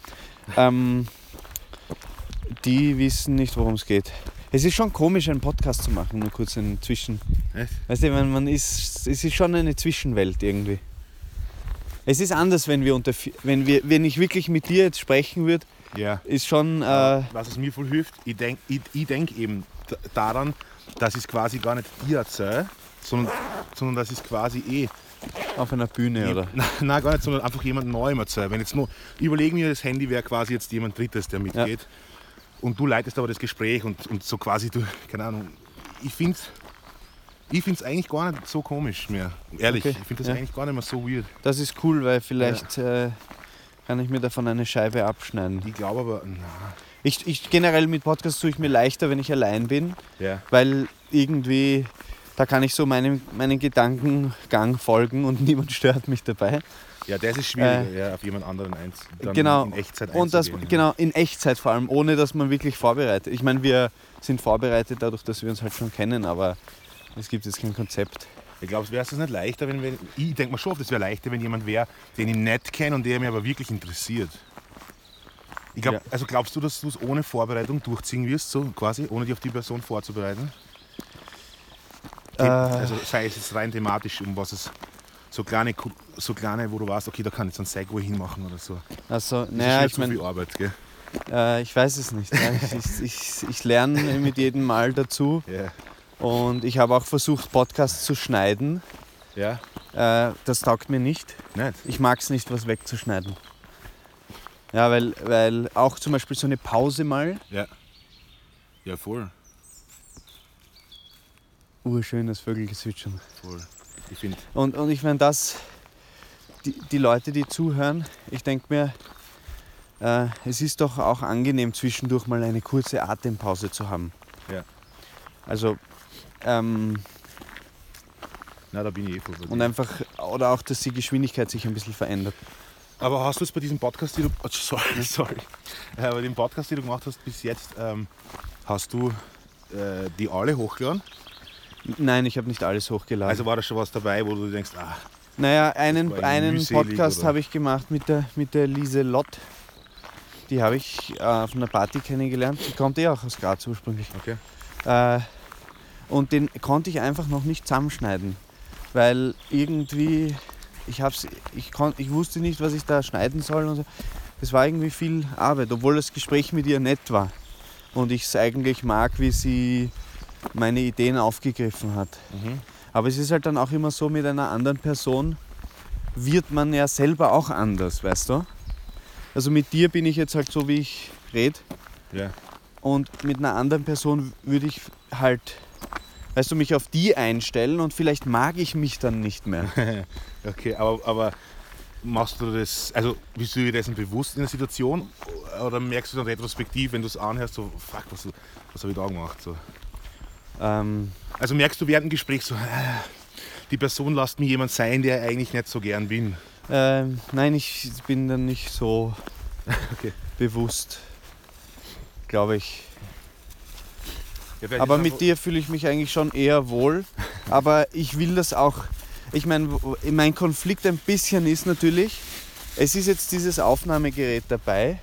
Ähm, die wissen nicht, worum es geht. Es ist schon komisch, einen Podcast zu machen, nur kurz einen Zwischen. Echt? Weißt du, man, man ist, es ist schon eine Zwischenwelt irgendwie. Es ist anders, wenn wir unter, wenn wir, wenn ich wirklich mit dir jetzt sprechen würde, Ja. ist schon, äh, Was es mir voll hilft, ich denke ich, ich denk eben daran, dass ich es quasi gar nicht dir erzähle, sondern, sondern dass ich es quasi eh. auf einer Bühne oder. Nein, nein, gar nicht, sondern einfach jemand Neuem erzähle. Wenn jetzt nur, überlegen wir, das Handy wäre quasi jetzt jemand Drittes, der mitgeht. Und du leitest aber das Gespräch und, und so quasi, du, keine Ahnung, ich finde es ich find's eigentlich gar nicht so komisch mehr. Ehrlich, Okay, ich finde das ja. eigentlich gar nicht mehr so weird. Das ist cool, weil vielleicht äh, kann ich mir davon eine Scheibe abschneiden. Ich glaube aber, na, Ich, ich generell mit Podcasts tue ich mir leichter, wenn ich allein bin. ja. weil irgendwie da kann ich so meinem, meinen Gedankengang folgen und niemand stört mich dabei. Ja, das ist schwieriger, ja, auf jemand anderen eins, genau. in Echtzeit Und das ja. genau in Echtzeit vor allem, ohne dass man wirklich vorbereitet. Ich meine, wir sind vorbereitet dadurch, dass wir uns halt schon kennen, aber es gibt jetzt kein Konzept. Ich glaube, wäre es nicht leichter, wenn, wenn ich denke mir schon, es wäre leichter, wenn jemand wäre, den ich nicht kenne und der mich aber wirklich interessiert. Ich glaub, Ja. Also glaubst du, dass du es ohne Vorbereitung durchziehen wirst, so quasi, ohne dich auf die Person vorzubereiten? Äh, Also sei es jetzt rein thematisch, um was es so kleine, so kleine, wo du weißt, okay, da kann ich jetzt einen Segway hinmachen oder so. also, Das naja, ist ich meine, viel Arbeit, gell? äh, ich weiß es nicht. Ich, ich, ich, ich lerne mit jedem Mal dazu Ja. Und ich habe auch versucht, Podcasts zu schneiden. Ja? Äh, das taugt mir nicht. Nicht? Ich mag es nicht, was wegzuschneiden. Ja, weil, weil auch zum Beispiel so eine Pause mal, Ja. Ja, voll. urschönes Vögelgezwitschern. voll. Ich finde, Und, und ich meine, das, die, die Leute, die zuhören, ich denke mir, äh, es ist doch auch angenehm, zwischendurch mal eine kurze Atempause zu haben. Ja. Also, ähm, Na, da bin ich eh voll bei dir. und einfach, oder auch, dass die Geschwindigkeit sich ein bisschen verändert. Aber hast du es bei diesem Podcast, den du, oh, sorry, sorry, äh, bei dem Podcast, den du gemacht hast bis jetzt, ähm, hast du äh, die alle hochgeladen? Nein, ich habe nicht alles hochgeladen. Also war da schon was dabei, wo du denkst, ah, Naja, war einen, irgendwie einen mühselig, Podcast oder? habe ich gemacht mit der, mit der Lise Lott. Die habe ich äh, auf einer Party kennengelernt. Die kommt eh auch aus Graz ursprünglich. okay. Äh, und den konnte ich einfach noch nicht zusammenschneiden. Weil irgendwie, ich, hab's, ich, kon, ich wusste nicht, was ich da schneiden soll. Und so. Das war irgendwie viel Arbeit, obwohl das Gespräch mit ihr nett war. Und ich es eigentlich mag, wie sie meine Ideen aufgegriffen hat. Mhm. Aber es ist halt dann auch immer so, mit einer anderen Person wird man ja selber auch anders, weißt du? Also mit dir bin ich jetzt halt so, wie ich rede. Ja. Und mit einer anderen Person würde ich halt, weißt du, mich auf die einstellen und vielleicht mag ich mich dann nicht mehr. Okay, aber, aber machst du das, also bist du dir dessen bewusst in der Situation oder merkst du dann retrospektiv, wenn du es anhörst, so, fuck, was, was habe ich da gemacht? So. Ähm, Also merkst du während dem Gespräch so, äh, die Person lässt mir jemand sein, der ich eigentlich nicht so gern bin. ähm, nein, ich bin dann nicht so Okay. bewusst, glaube ich. Ja, Aber mit dir fühle ich mich eigentlich schon eher wohl. Aber ich will das auch. Ich meine, mein Konflikt ein bisschen ist natürlich, es ist jetzt dieses Aufnahmegerät dabei.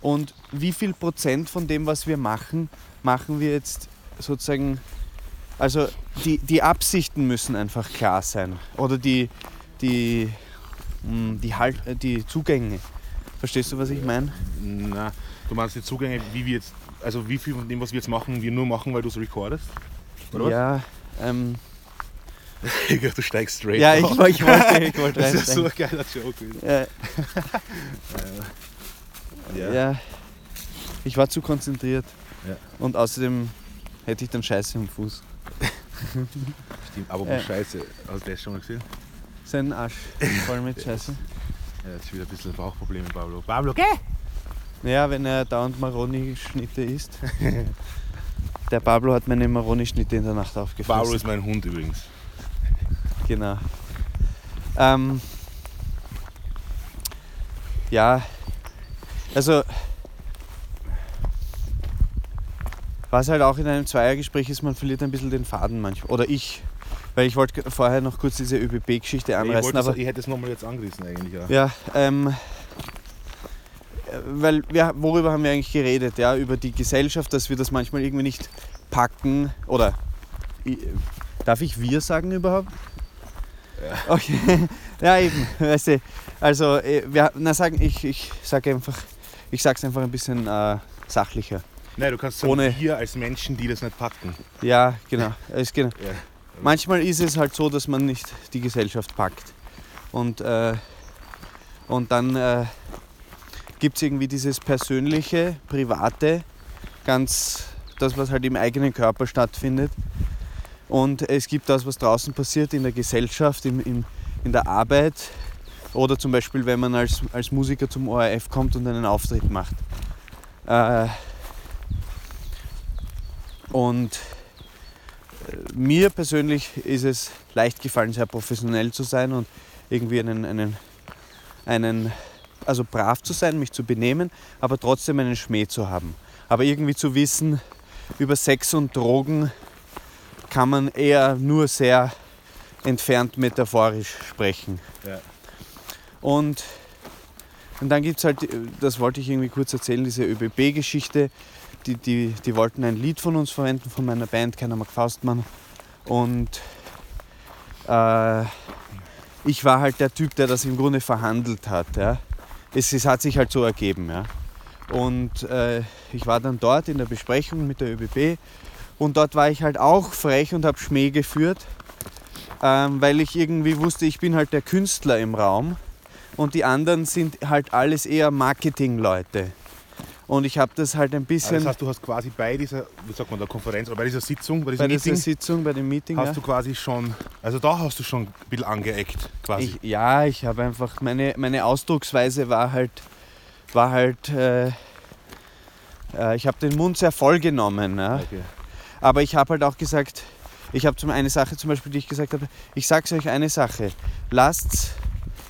Und wie viel Prozent von dem, was wir machen, machen wir jetzt sozusagen. Also die, die Absichten müssen einfach klar sein. Oder die, die, mh, die, halt, äh, die Zugänge. Verstehst du, was ich meine? Na, du meinst die Zugänge, wie wir jetzt, also wie viel von dem, was wir jetzt machen, wir nur machen, weil du es recordest? Oder was? Ja, ähm, du steigst straight ja ich, ich wollte, ich wollte Das ist so ein geiler Joke. Äh, Ja. Ja. Ich war zu konzentriert. Ja. Und außerdem hätte ich dann Scheiße im Fuß. Stimmt, aber Ja. Scheiße, hast du das schon mal gesehen? Sein Arsch voll mit Scheiße. Ja, jetzt wieder ein bisschen Bauchprobleme, Pablo. Pablo, geh! Ja, wenn er dauernd Maroni-Schnitte isst. Der Pablo hat meine Maroni-Schnitte in der Nacht aufgefressen. Pablo ist mein Hund übrigens. Genau. Ähm, ja, also was halt auch in einem Zweiergespräch ist, man verliert ein bisschen den Faden manchmal. Oder ich. Weil ich wollte vorher noch kurz diese ÖBB-Geschichte ich, anreißen, wollte aber ich hätte es nochmal jetzt angerissen eigentlich. Ja. ja, ähm, äh, weil wir, worüber haben wir eigentlich geredet? Ja, über die Gesellschaft, dass wir das manchmal irgendwie nicht packen. Oder darf ich wir sagen überhaupt? Ja. Okay. ja, eben. Weißt du, also, äh, wir, na, sagen, ich, ich sage einfach, ich sage es einfach ein bisschen äh, sachlicher. Nein, du kannst sagen, Ohne- wir als Menschen, die das nicht packen. Ja, genau. Es, genau. Ja. Manchmal ist es halt so, dass man nicht die Gesellschaft packt. Und, äh, und dann äh, gibt es irgendwie dieses persönliche, private, ganz das, was halt im eigenen Körper stattfindet. Und es gibt das, was draußen passiert in der Gesellschaft, im, im, in der Arbeit oder zum Beispiel, wenn man als, als Musiker zum ORF kommt und einen Auftritt macht. Äh, und mir persönlich ist es leicht gefallen, sehr professionell zu sein und irgendwie einen, einen, einen, also brav zu sein, mich zu benehmen, aber trotzdem einen Schmäh zu haben. Aber irgendwie zu wissen, über Sex und Drogen kann man eher nur sehr entfernt metaphorisch sprechen. Ja. Und, und dann gibt es halt, das wollte ich irgendwie kurz erzählen, diese ÖBB-Geschichte. Die, die, die wollten ein Lied von uns verwenden, von meiner Band, Keiner mag Faustmann. Und äh, ich war halt der Typ, der das im Grunde verhandelt hat. Ja. Es, es hat sich halt so ergeben. Ja. Und äh, ich war dann dort in der Besprechung mit der ÖBB und dort war ich halt auch frech und habe Schmäh geführt, ähm, weil ich irgendwie wusste, ich bin halt der Künstler im Raum und die anderen sind halt alles eher Marketingleute. Und ich habe das halt ein bisschen das heißt, du hast quasi bei dieser, wie sagt man, der Konferenz oder bei dieser Sitzung, bei diesem bei dieser Meeting, Sitzung, bei dem Meeting. hast ja. du quasi schon, also da hast du schon ein bisschen angeeckt, quasi. Ich, ja, ich habe einfach, meine, meine Ausdrucksweise war halt war halt, äh, äh, ich habe den Mund sehr voll genommen. Ja? Okay. Aber ich habe halt auch gesagt, ich habe zum eine Sache zum Beispiel, die ich gesagt habe, ich sage euch eine Sache, lasst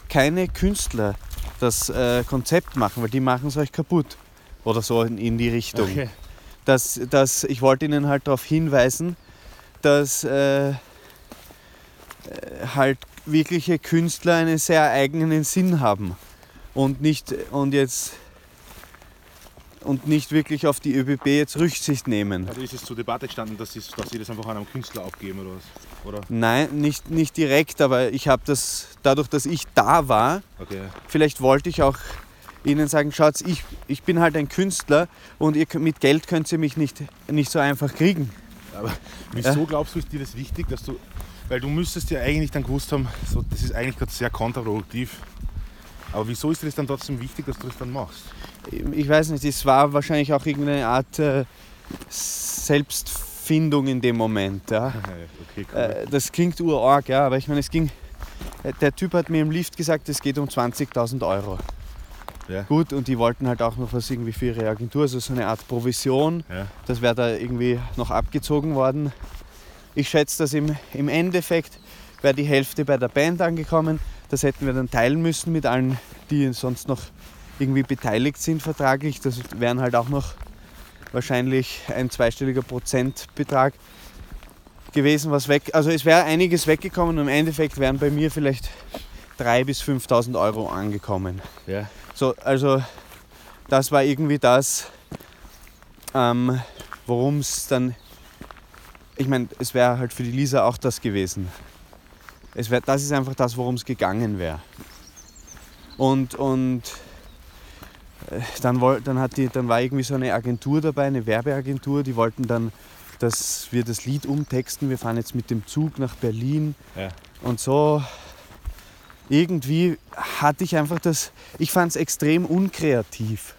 keine Künstler das äh, Konzept machen, weil die machen es euch kaputt. Oder so in, in die Richtung. Okay. Dass, dass, ich wollte ihnen halt darauf hinweisen, dass äh, äh, halt wirkliche Künstler einen sehr eigenen Sinn haben und nicht und jetzt und nicht wirklich auf die ÖBB jetzt Rücksicht nehmen. Also ist es zur Debatte gestanden, dass sie, dass sie das einfach an einem Künstler abgeben oder was? Oder? Nein, nicht, nicht direkt, aber ich habe das, dadurch, dass ich da war, Okay. vielleicht wollte ich auch ihnen sagen, schaut, ich, ich bin halt ein Künstler und ihr, mit Geld könnt ihr mich nicht, nicht so einfach kriegen. Aber wieso glaubst du, ist dir das wichtig, dass du. Weil du müsstest ja eigentlich dann gewusst haben, so, das ist eigentlich gerade sehr kontraproduktiv. Aber wieso ist dir das dann trotzdem wichtig, dass du das dann machst? Ich weiß nicht, es war wahrscheinlich auch irgendeine Art äh, Selbstfindung in dem Moment. Ja. Okay, cool. Äh, das klingt urarg, ja, aber ich meine, es ging. äh, Der Typ hat mir im Lift gesagt, es geht um 20.000 Euro. Ja. Gut, und die wollten halt auch noch was irgendwie für ihre Agentur, also so eine Art Provision. ja. Das wäre da irgendwie noch abgezogen worden. Ich schätze, dass im, im Endeffekt wäre die Hälfte bei der Band angekommen. Das hätten wir dann teilen müssen mit allen, die sonst noch irgendwie beteiligt sind vertraglich. Das wären halt auch noch wahrscheinlich ein zweistelliger Prozentbetrag gewesen, was weg. Also es wäre einiges weggekommen und im Endeffekt wären bei mir vielleicht 3.000 bis 5.000 Euro angekommen. ja. So, also das war irgendwie das, ähm, worum es dann. Ich meine, es wäre halt für die Lisa auch das gewesen. Es wär, das ist einfach das, worum es gegangen wäre. Und, und äh, dann, dann, hat die, dann war irgendwie so eine Agentur dabei, eine Werbeagentur, die wollten dann, dass wir das Lied umtexten. Wir fahren jetzt mit dem Zug nach Berlin. Ja. Und so irgendwie hatte ich einfach das, ich fand es extrem unkreativ.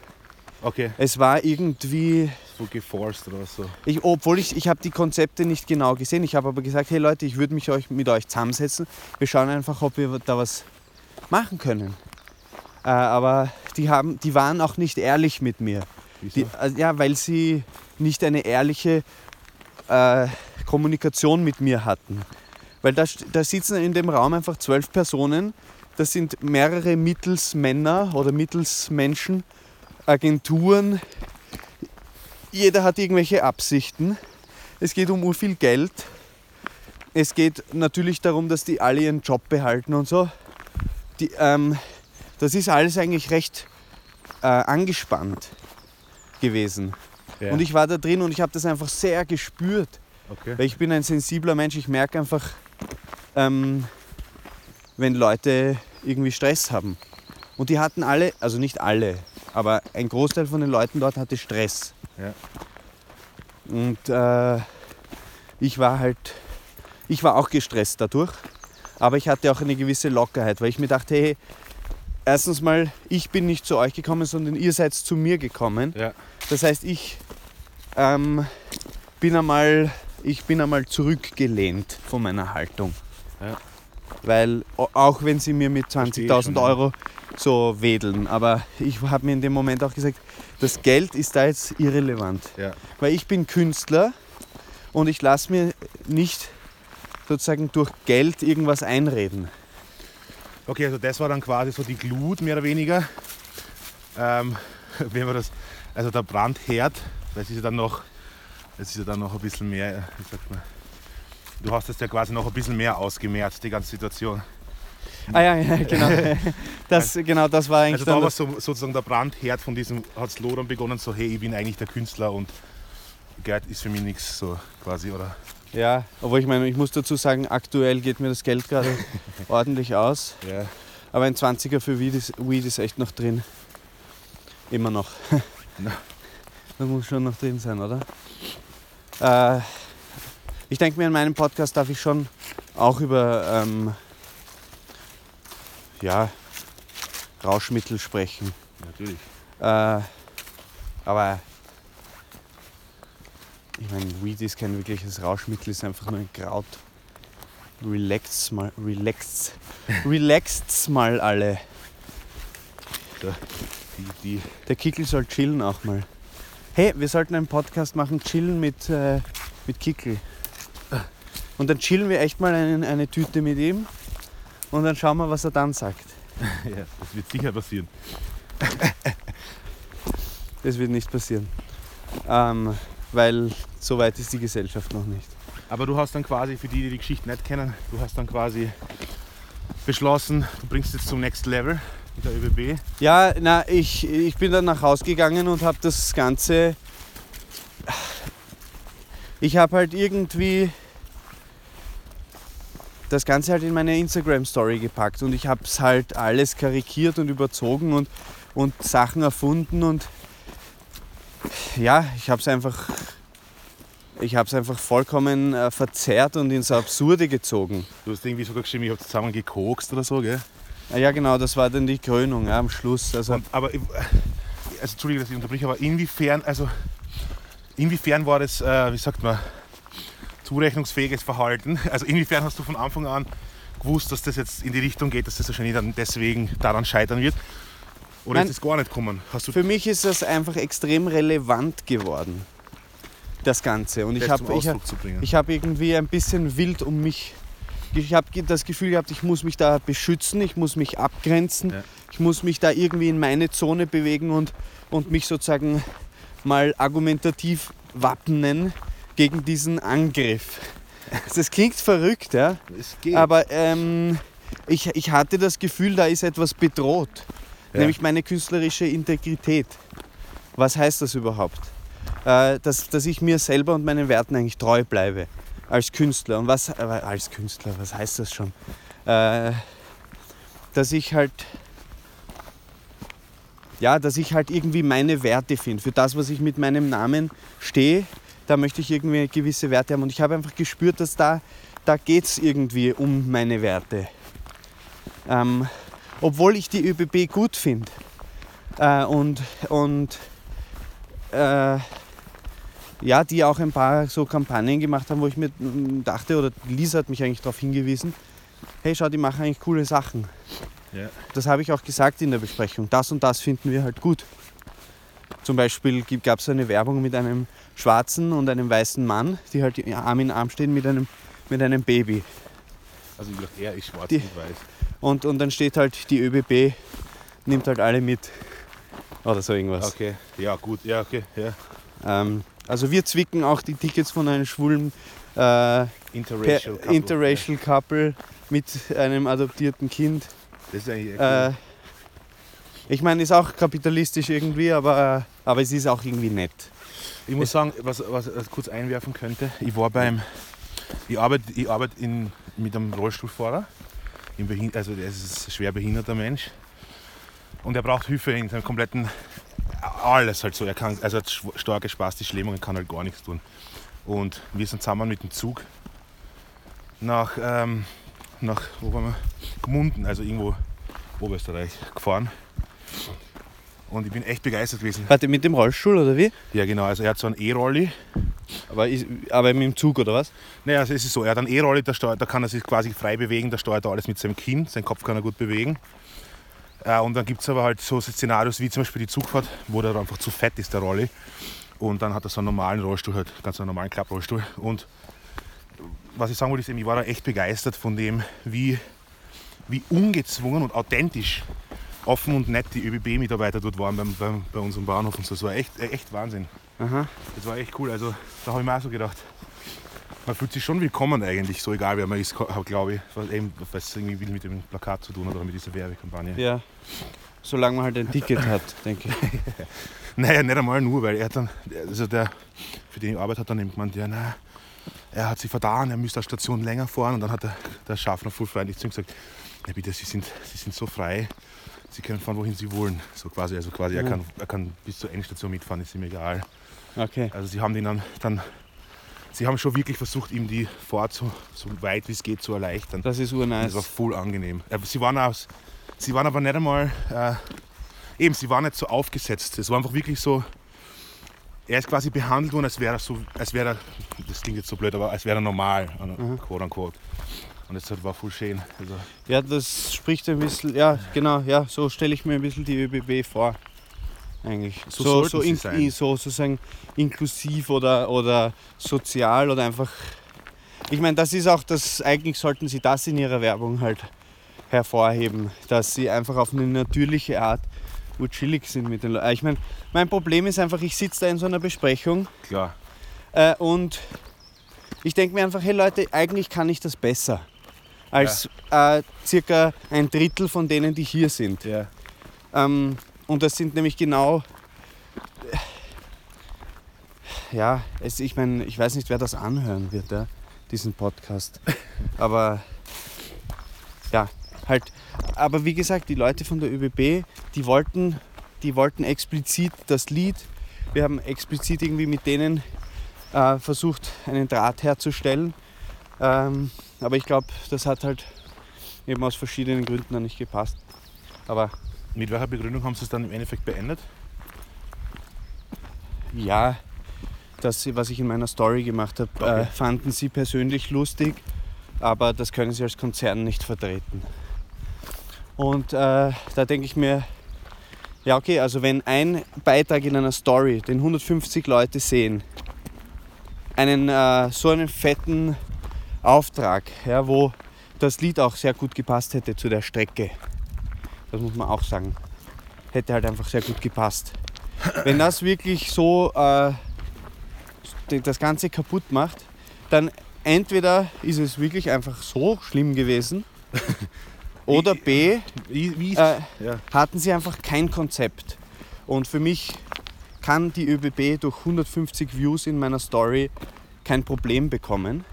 Okay. Es war irgendwie, So geforst oder so. ich, obwohl ich, ich habe die Konzepte nicht genau gesehen, ich habe aber gesagt, hey Leute, ich würde mich euch, mit euch zusammensetzen, wir schauen einfach, ob wir da was machen können. Äh, aber die, haben, die waren auch nicht ehrlich mit mir. Wieso? Die, äh, ja, weil sie nicht eine ehrliche äh, Kommunikation mit mir hatten. Weil da, da sitzen in dem Raum einfach zwölf Personen. Das sind mehrere Mittelsmänner oder Mittelsmenschen, Agenturen. Jeder hat irgendwelche Absichten. Es geht um viel Geld. Es geht natürlich darum, dass die alle ihren Job behalten und so. Die, ähm, das ist alles eigentlich recht äh, angespannt gewesen. ja. Und ich war da drin und ich habe das einfach sehr gespürt. okay. Weil ich bin ein sensibler Mensch. Ich merke einfach, ähm, wenn Leute irgendwie Stress haben. Und die hatten alle, also nicht alle, aber ein Großteil von den Leuten dort hatte Stress. Ja. Und äh, ich war halt, ich war auch gestresst dadurch. Aber ich hatte auch eine gewisse Lockerheit, weil ich mir dachte, hey, erstens mal, ich bin nicht zu euch gekommen, sondern ihr seid zu mir gekommen. Ja. Das heißt, ich ähm, bin einmal, ich bin einmal zurückgelehnt von meiner Haltung. Ja. Weil au- auch wenn sie mir mit Verstehe ich 20.000 schon, ja. Euro so wedeln, aber ich habe mir in dem Moment auch gesagt, das Geld ist da jetzt irrelevant. Ja. Weil ich bin Künstler und ich lasse mir nicht sozusagen durch Geld irgendwas einreden. Okay, also das war dann quasi so die Glut, mehr oder weniger. Ähm, wenn man das, also der Brandherd, das ist ja dann noch, das ist ja dann noch ein bisschen mehr, wie sagt man, du hast das ja quasi noch ein bisschen mehr ausgemerzt, die ganze Situation. Ah ja, ja genau. Das, genau, das war eigentlich Also da war so, sozusagen der Brandherd von diesem, hat es Lodern begonnen, so hey, ich bin eigentlich der Künstler und Geld ist für mich nichts, so quasi, oder? Ja, aber ich meine, ich muss dazu sagen, aktuell geht mir das Geld gerade ordentlich aus. Ja. Aber ein 20er für Weed ist, Weed ist echt noch drin. Immer noch. Das muss schon noch drin sein, oder? Äh, ich denke mir, in meinem Podcast darf ich schon auch über ähm, ja, Rauschmittel sprechen. Natürlich. Äh, aber ich meine, Weed ist kein wirkliches Rauschmittel, ist einfach nur ein Kraut. Relaxt's mal, relaxt's, relaxt's mal alle. So. Die, die, Der Kickel soll chillen auch mal. Hey, wir sollten einen Podcast machen, chillen mit, äh, mit Kickel. Und dann chillen wir echt mal eine, eine Tüte mit ihm und dann schauen wir, was er dann sagt. ja, das wird sicher passieren. Das wird nicht passieren. Ähm, weil so weit ist die Gesellschaft noch nicht. Aber du hast dann quasi, für die, die die Geschichte nicht kennen, du hast dann quasi beschlossen, du bringst jetzt zum Next Level mit der ÖBB. Ja, na, ich, ich bin dann nach Hause gegangen und habe das Ganze. Ich habe halt irgendwie das Ganze halt in meine Instagram-Story gepackt und ich habe es halt alles karikiert und überzogen und, und Sachen erfunden und ja, ich habe es einfach, ich habe es einfach vollkommen äh, verzerrt und ins Absurde gezogen. Du hast irgendwie sogar geschrieben, ich habe zusammen gekokst oder so, gell? Ah, Ja, genau, das war dann die Krönung ja, am Schluss. Also, Und, aber, also Entschuldige, dass ich unterbreche, aber inwiefern, also inwiefern war das, äh, wie sagt man, zurechnungsfähiges Verhalten? Also inwiefern hast du von Anfang an gewusst, dass das jetzt in die Richtung geht, dass das wahrscheinlich dann deswegen daran scheitern wird? Oder Nein. ist das gar nicht gekommen? Für mich ist das einfach extrem relevant geworden, das Ganze. Und ich habe ich hab, ich hab irgendwie ein bisschen wild um mich. Ich habe das Gefühl gehabt, ich muss mich da beschützen, ich muss mich abgrenzen, Ja. ich muss mich da irgendwie in meine Zone bewegen und, und mich sozusagen mal argumentativ wappnen gegen diesen Angriff. Das klingt verrückt, ja. es geht. Aber ähm, ich, ich hatte das Gefühl, da ist etwas bedroht. Ja. Nämlich meine künstlerische Integrität. Was heißt das überhaupt? Äh, dass, dass ich mir selber und meinen Werten eigentlich treu bleibe. Als Künstler. Und was äh, als Künstler, was heißt das schon? Äh, dass ich halt. Ja, dass ich halt irgendwie meine Werte finde. Für das, was ich mit meinem Namen stehe, da möchte ich irgendwie gewisse Werte haben. Und ich habe einfach gespürt, dass da, da geht es irgendwie um meine Werte. Ähm, obwohl ich die ÖBB gut finde. Äh, und und äh, ja, die auch ein paar so Kampagnen gemacht haben, wo ich mir dachte, oder Lisa hat mich eigentlich darauf hingewiesen, hey schau, die machen eigentlich coole Sachen. Ja. Das habe ich auch gesagt in der Besprechung. Das und das finden wir halt gut. Zum Beispiel gab es eine Werbung mit einem schwarzen und einem weißen Mann, die halt Arm in Arm stehen mit einem, mit einem Baby. also er ist schwarz Die- und weiß. Und, und dann steht halt, die ÖBB nimmt halt alle mit. Oder so irgendwas. Okay, ja gut, ja okay, ja. Ähm, also wir zwicken auch die Tickets von einem schwulen äh, Interracial. Couple. Interracial Couple mit einem adoptierten Kind. Das ist eigentlich Äh, cool. ich meine, ist auch kapitalistisch irgendwie, aber, aber es ist auch irgendwie nett. Ich muss sagen, was, was ich kurz einwerfen könnte, ich war beim, ich arbeite ich arbeite in, mit einem Rollstuhlfahrer, also er ist ein schwer behinderter Mensch und er braucht Hilfe in seinem kompletten, alles halt so, er kann, also hat starke spastische Lähmung, kann halt gar nichts tun. Und wir sind zusammen mit dem Zug nach, ähm, nach wo waren wir? Gmunden, also irgendwo Oberösterreich gefahren. Und ich bin echt begeistert gewesen. Warte, mit dem Rollstuhl oder wie? Ja genau, also er hat so einen E-Rolli Aber, ist, aber mit dem Zug oder was? Naja, also es ist so, er hat einen E-Roller, da, steuert- da kann er sich quasi frei bewegen, da steuert er alles mit seinem Kinn, seinen Kopf kann er gut bewegen. Äh, und dann gibt es aber halt so Szenarios wie zum Beispiel die Zugfahrt, wo der einfach zu fett ist, der Rolli. Und dann hat er so einen normalen Rollstuhl, halt ganz einen normalen Klapprollstuhl. Und was ich sagen wollte, ist eben, ich war da echt begeistert von dem, wie, wie ungezwungen und authentisch offen und nett die ÖBB-Mitarbeiter dort waren beim, beim, bei unserem Bahnhof und so. Das war echt, echt Wahnsinn. Aha. Das war echt cool. Also da habe ich mir auch so gedacht, man fühlt sich schon willkommen eigentlich, so egal wer man ist, glaube ich. Was eben, was irgendwie mit dem Plakat zu tun hat oder mit dieser Werbekampagne. Ja. Solange man halt ein Ticket hat, denke ich. Naja, nicht einmal nur, weil er dann, also der, für den ich arbeite, hat dann eben gemeint, ja, na, er hat sich vertan, er müsste eine Station länger fahren und dann hat der, der Schaffner voll freundlich zu ihm gesagt, ja bitte, Sie sind, Sie sind so frei, Sie können fahren, wohin Sie wollen. So quasi, also quasi, er, Ja. kann, er kann bis zur Endstation mitfahren, ist ihm egal. Okay. Also sie haben den dann, dann sie haben schon wirklich versucht, ihm die Fahrt so, so weit wie es geht zu erleichtern. Das ist Das urnice. war voll angenehm. Äh, Sie waren, aus, sie waren aber nicht einmal, äh, eben, sie waren nicht so aufgesetzt. Es war einfach wirklich so, er ist quasi behandelt worden, als wäre er so, als wäre er, das klingt jetzt so blöd, aber als wäre er normal, Mhm. quote unquote. Und das war voll schön. Also, Ja, das spricht ein bisschen, ja, genau, ja, so stelle ich mir ein bisschen die ÖBB vor. eigentlich. So So, so, in, sein. so sozusagen inklusiv oder, oder sozial oder einfach. Ich meine, das ist auch das, eigentlich sollten sie das in ihrer Werbung halt hervorheben, dass sie einfach auf eine natürliche Art chillig sind mit den Leuten. Ich meine, mein Problem ist einfach, ich sitze da in so einer Besprechung Klar. äh, und ich denke mir einfach, hey Leute, eigentlich kann ich das besser als äh, circa ein Drittel von denen, die hier sind. Ja. Ähm, und das sind nämlich genau. Ja, es, ich meine, ich weiß nicht, wer das anhören wird, ja, diesen Podcast. Aber ja, halt. Aber wie gesagt, die Leute von der ÖBB, die wollten, die wollten explizit das Lied. Wir haben explizit irgendwie mit denen äh, versucht, einen Draht herzustellen. Ähm, aber ich glaube, das hat halt eben aus verschiedenen Gründen dann nicht gepasst. Aber Mit welcher Begründung haben sie es dann im Endeffekt beendet? Ja, das, was ich in meiner Story gemacht habe, Okay. äh, fanden sie persönlich lustig, aber das können sie als Konzern nicht vertreten. Und äh, da denke ich mir, ja okay, also wenn ein Beitrag in einer Story, den 150 Leute sehen, einen äh, so einen fetten Auftrag, ja, wo das Lied auch sehr gut gepasst hätte zu der Strecke, das muss man auch sagen, hätte halt einfach sehr gut gepasst. Wenn das wirklich so äh, das Ganze kaputt macht, dann entweder ist es wirklich einfach so schlimm gewesen oder B, äh, hatten sie einfach kein Konzept. Und für mich kann die ÖBB durch 150 Views in meiner Story kein Problem bekommen.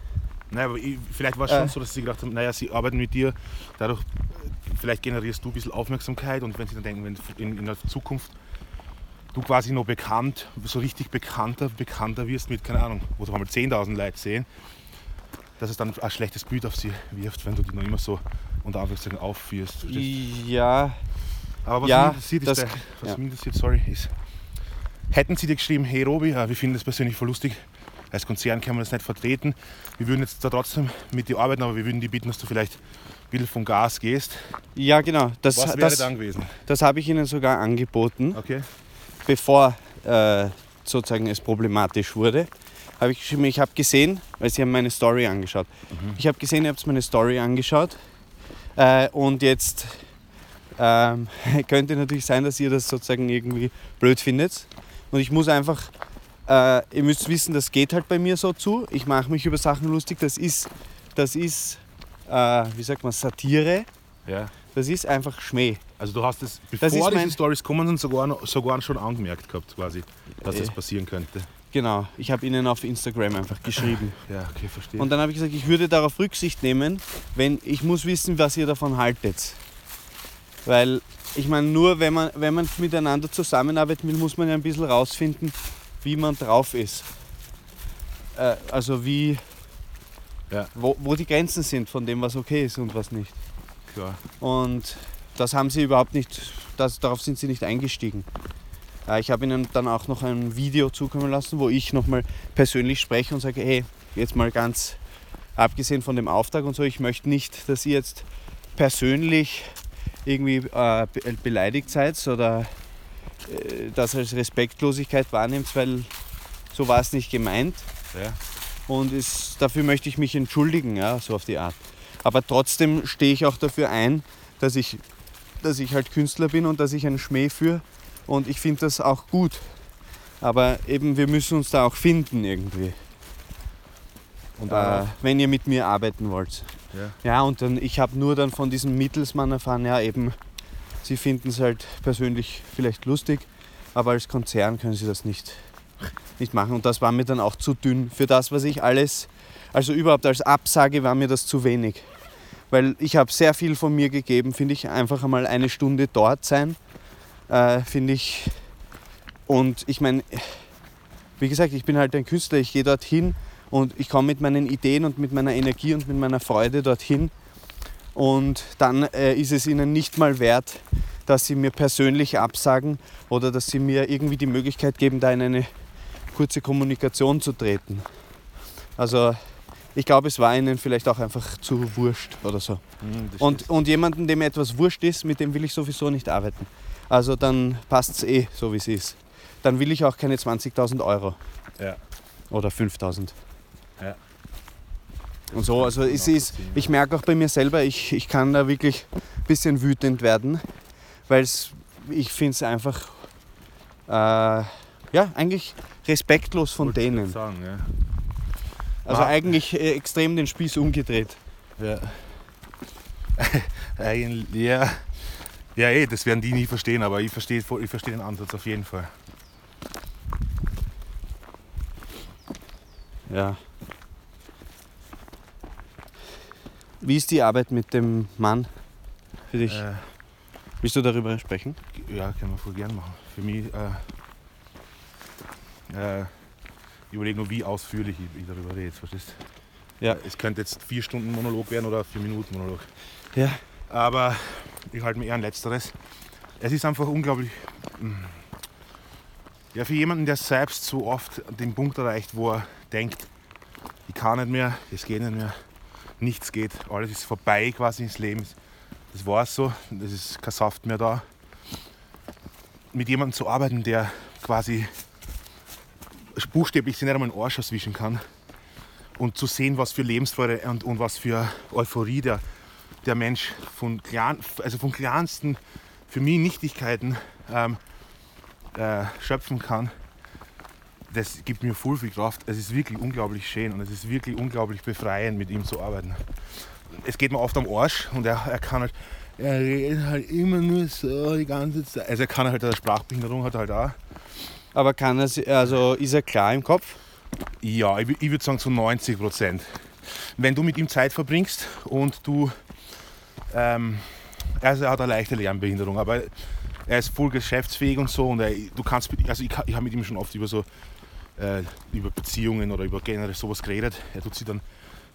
Naja, aber ich, vielleicht war es Äh. schon so, dass sie gedacht haben, naja, sie arbeiten mit dir, dadurch äh, vielleicht generierst du ein bisschen Aufmerksamkeit und wenn sie dann denken, wenn in, in der Zukunft du quasi noch bekannt, so richtig bekannter, bekannter wirst mit, keine Ahnung, wo mal 10.000 Leute sehen, dass es dann ein schlechtes Bild auf sie wirft, wenn du die noch immer so unter Anführungszeichen aufführst. verstehst? Ja, Aber was Ja, mich interessiert, ist das- der, was ja. mich interessiert, sorry, ist, hätten sie dir geschrieben, hey Robi, äh, wir finden das persönlich voll lustig, als Konzern können wir das nicht vertreten, wir würden jetzt da trotzdem mit dir arbeiten, aber wir würden dir bitten, dass du vielleicht ein bisschen vom Gas gehst. ja genau. Das, Was wäre das, dann gewesen? das habe ich ihnen sogar angeboten. Okay. bevor äh, sozusagen es problematisch wurde, habe ich geschrieben, ich habe gesehen, weil sie haben meine Story angeschaut. Ich habe gesehen, ihr habt meine Story angeschaut äh, und jetzt ähm, könnte natürlich sein, dass ihr das sozusagen irgendwie blöd findet. Und ich muss einfach, äh, ihr müsst wissen, das geht halt bei mir so zu. Ich mache mich über Sachen lustig. Das ist, das ist, äh, wie sagt man, Satire. Ja. Das ist einfach Schmäh. Also du hast es, Das bevor ist mein- diese Stories kommen sind, sogar, noch- sogar schon angemerkt gehabt, quasi, dass das Äh. passieren könnte. Genau, ich habe ihnen auf Instagram einfach geschrieben. Ja, okay, verstehe. Und dann habe ich gesagt, ich würde darauf Rücksicht nehmen, wenn ich muss wissen, was ihr davon haltet. Weil ich meine, nur wenn man, wenn man miteinander zusammenarbeiten will, muss man ja ein bisschen rausfinden, wie man drauf ist. Äh, also wie, Ja. wo, wo die Grenzen sind von dem, was okay ist und was nicht. Klar. Und das haben sie überhaupt nicht, das, darauf sind sie nicht eingestiegen. Äh, Ich habe ihnen dann auch noch ein Video zukommen lassen, wo ich nochmal persönlich spreche und sage, hey, jetzt mal ganz abgesehen von dem Auftrag und so, ich möchte nicht, dass ihr jetzt persönlich irgendwie äh, be beleidigt seid oder das als Respektlosigkeit wahrnehmt, weil so war es nicht gemeint. Ja. Und es, dafür möchte ich mich entschuldigen, ja, so auf die Art. Aber trotzdem stehe ich auch dafür ein, dass ich, dass ich halt Künstler bin und dass ich einen Schmäh führe. Und ich finde das auch gut. Aber eben, wir müssen uns da auch finden irgendwie, Und äh, wenn ihr mit mir arbeiten wollt. Ja. Ja, und dann, ich habe nur dann von diesem Mittelsmann erfahren, ja eben, sie finden es halt persönlich vielleicht lustig, aber als Konzern können sie das nicht, nicht machen. Und das war mir dann auch zu dünn für das, was ich alles, also überhaupt als Absage war mir das zu wenig. Weil ich habe sehr viel von mir gegeben, finde ich, einfach einmal eine Stunde dort sein, äh, finde ich. Und ich meine, wie gesagt, ich bin halt ein Künstler, ich gehe dorthin und ich komme mit meinen Ideen und mit meiner Energie und mit meiner Freude dorthin. Und dann äh, ist es ihnen nicht mal wert, dass sie mir persönlich absagen oder dass sie mir irgendwie die Möglichkeit geben, da in eine kurze Kommunikation zu treten. Also ich glaube, es war ihnen vielleicht auch einfach zu wurscht oder so. Mhm, Und, und jemanden, dem etwas wurscht ist, mit dem will ich sowieso nicht arbeiten. Also dann passt es eh so, wie es ist. Dann will ich auch keine 20.000 Euro Ja. oder 5.000. Und so, also es ist, ich merke auch bei mir selber, ich, ich kann da wirklich ein bisschen wütend werden, weil ich finde es einfach, äh, ja, eigentlich respektlos von Wollte denen. Sagen, ja. Also Ma- eigentlich äh, extrem den Spieß umgedreht. Ja. Eigentlich, ja. Ja, eh, das werden die nie verstehen, aber ich verstehe ich verstehe den Ansatz auf jeden Fall. Ja. Wie ist die Arbeit mit dem Mann für dich? Äh, Willst du darüber sprechen? ja, können wir voll gern machen. Für mich, äh, äh, ich überlege nur, wie ausführlich ich, ich darüber rede, verstehst Ja. Es könnte jetzt vier Stunden Monolog werden oder vier Minuten Monolog. Ja. Aber ich halte mir eher an Letzteres. Es ist einfach unglaublich. mm, Ja, für jemanden, der selbst so oft den Punkt erreicht, wo er denkt, ich kann nicht mehr, es geht nicht mehr, nichts geht, alles ist vorbei quasi ins Leben. Das war es so, es ist kein Saft mehr da. Mit jemandem zu arbeiten, der quasi buchstäblich sich nicht einmal den Arsch auswischen kann und zu sehen, was für Lebensfreude und, und was für Euphorie der, der Mensch von, klein, also von kleinsten, für mich Nichtigkeiten ähm, äh, schöpfen kann, das gibt mir voll viel Kraft. Es ist wirklich unglaublich schön und es ist wirklich unglaublich befreiend, mit ihm zu arbeiten. Es geht mir oft am Arsch und er, er kann halt, er redet halt immer nur so die ganze Zeit. Also er kann halt eine Sprachbehinderung hat er halt auch. Aber kann er, also ist er klar im Kopf? Ja, ich, ich würde sagen zu 90 Prozent. Wenn du mit ihm Zeit verbringst und du, ähm, also er hat eine leichte Lernbehinderung, aber er ist voll geschäftsfähig und so und er, du kannst, also ich, ich habe mit ihm schon oft über so, äh, über Beziehungen oder über generell sowas geredet. Er tut sich dann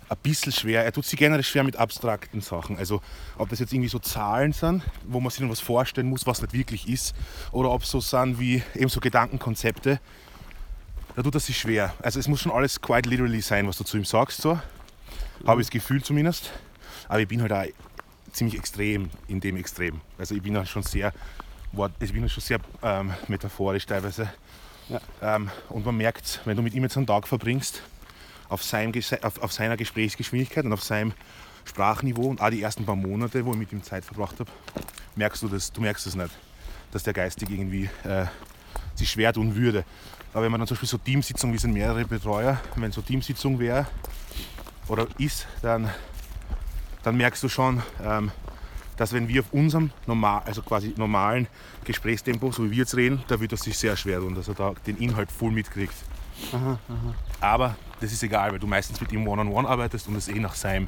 ein bisschen schwer, er tut sich generell schwer mit abstrakten Sachen. Also ob das jetzt irgendwie so Zahlen sind, wo man sich dann was vorstellen muss, was nicht wirklich ist, oder ob es so sind wie eben so Gedankenkonzepte, da tut er sich schwer. Also es muss schon alles quite literally sein, was du zu ihm sagst. So. Habe ich das Gefühl zumindest. Aber ich bin halt auch ziemlich extrem in dem Extrem. Also ich bin halt schon sehr, ich bin halt schon sehr ähm, metaphorisch teilweise. Ja. Ähm, und man merkt, wenn du mit ihm jetzt einen Tag verbringst, auf, seinem, auf, auf seiner Gesprächsgeschwindigkeit und auf seinem Sprachniveau und auch die ersten paar Monate, wo ich mit ihm Zeit verbracht habe, merkst du das, du merkst es nicht, dass der geistig irgendwie äh, sich schwer tun würde. Aber wenn man dann zum Beispiel so Teamsitzungen, wir sind mehrere Betreuer, wenn so Teamsitzung wäre oder ist, dann, dann merkst du schon, ähm, dass wenn wir auf unserem normal, also quasi normalen Gesprächstempo, so wie wir jetzt reden, da wird es sich sehr schwer tun, dass er da den Inhalt voll mitkriegt. Aha, Aber das ist egal, weil du meistens mit ihm one-on-one arbeitest und es eh nach seinem.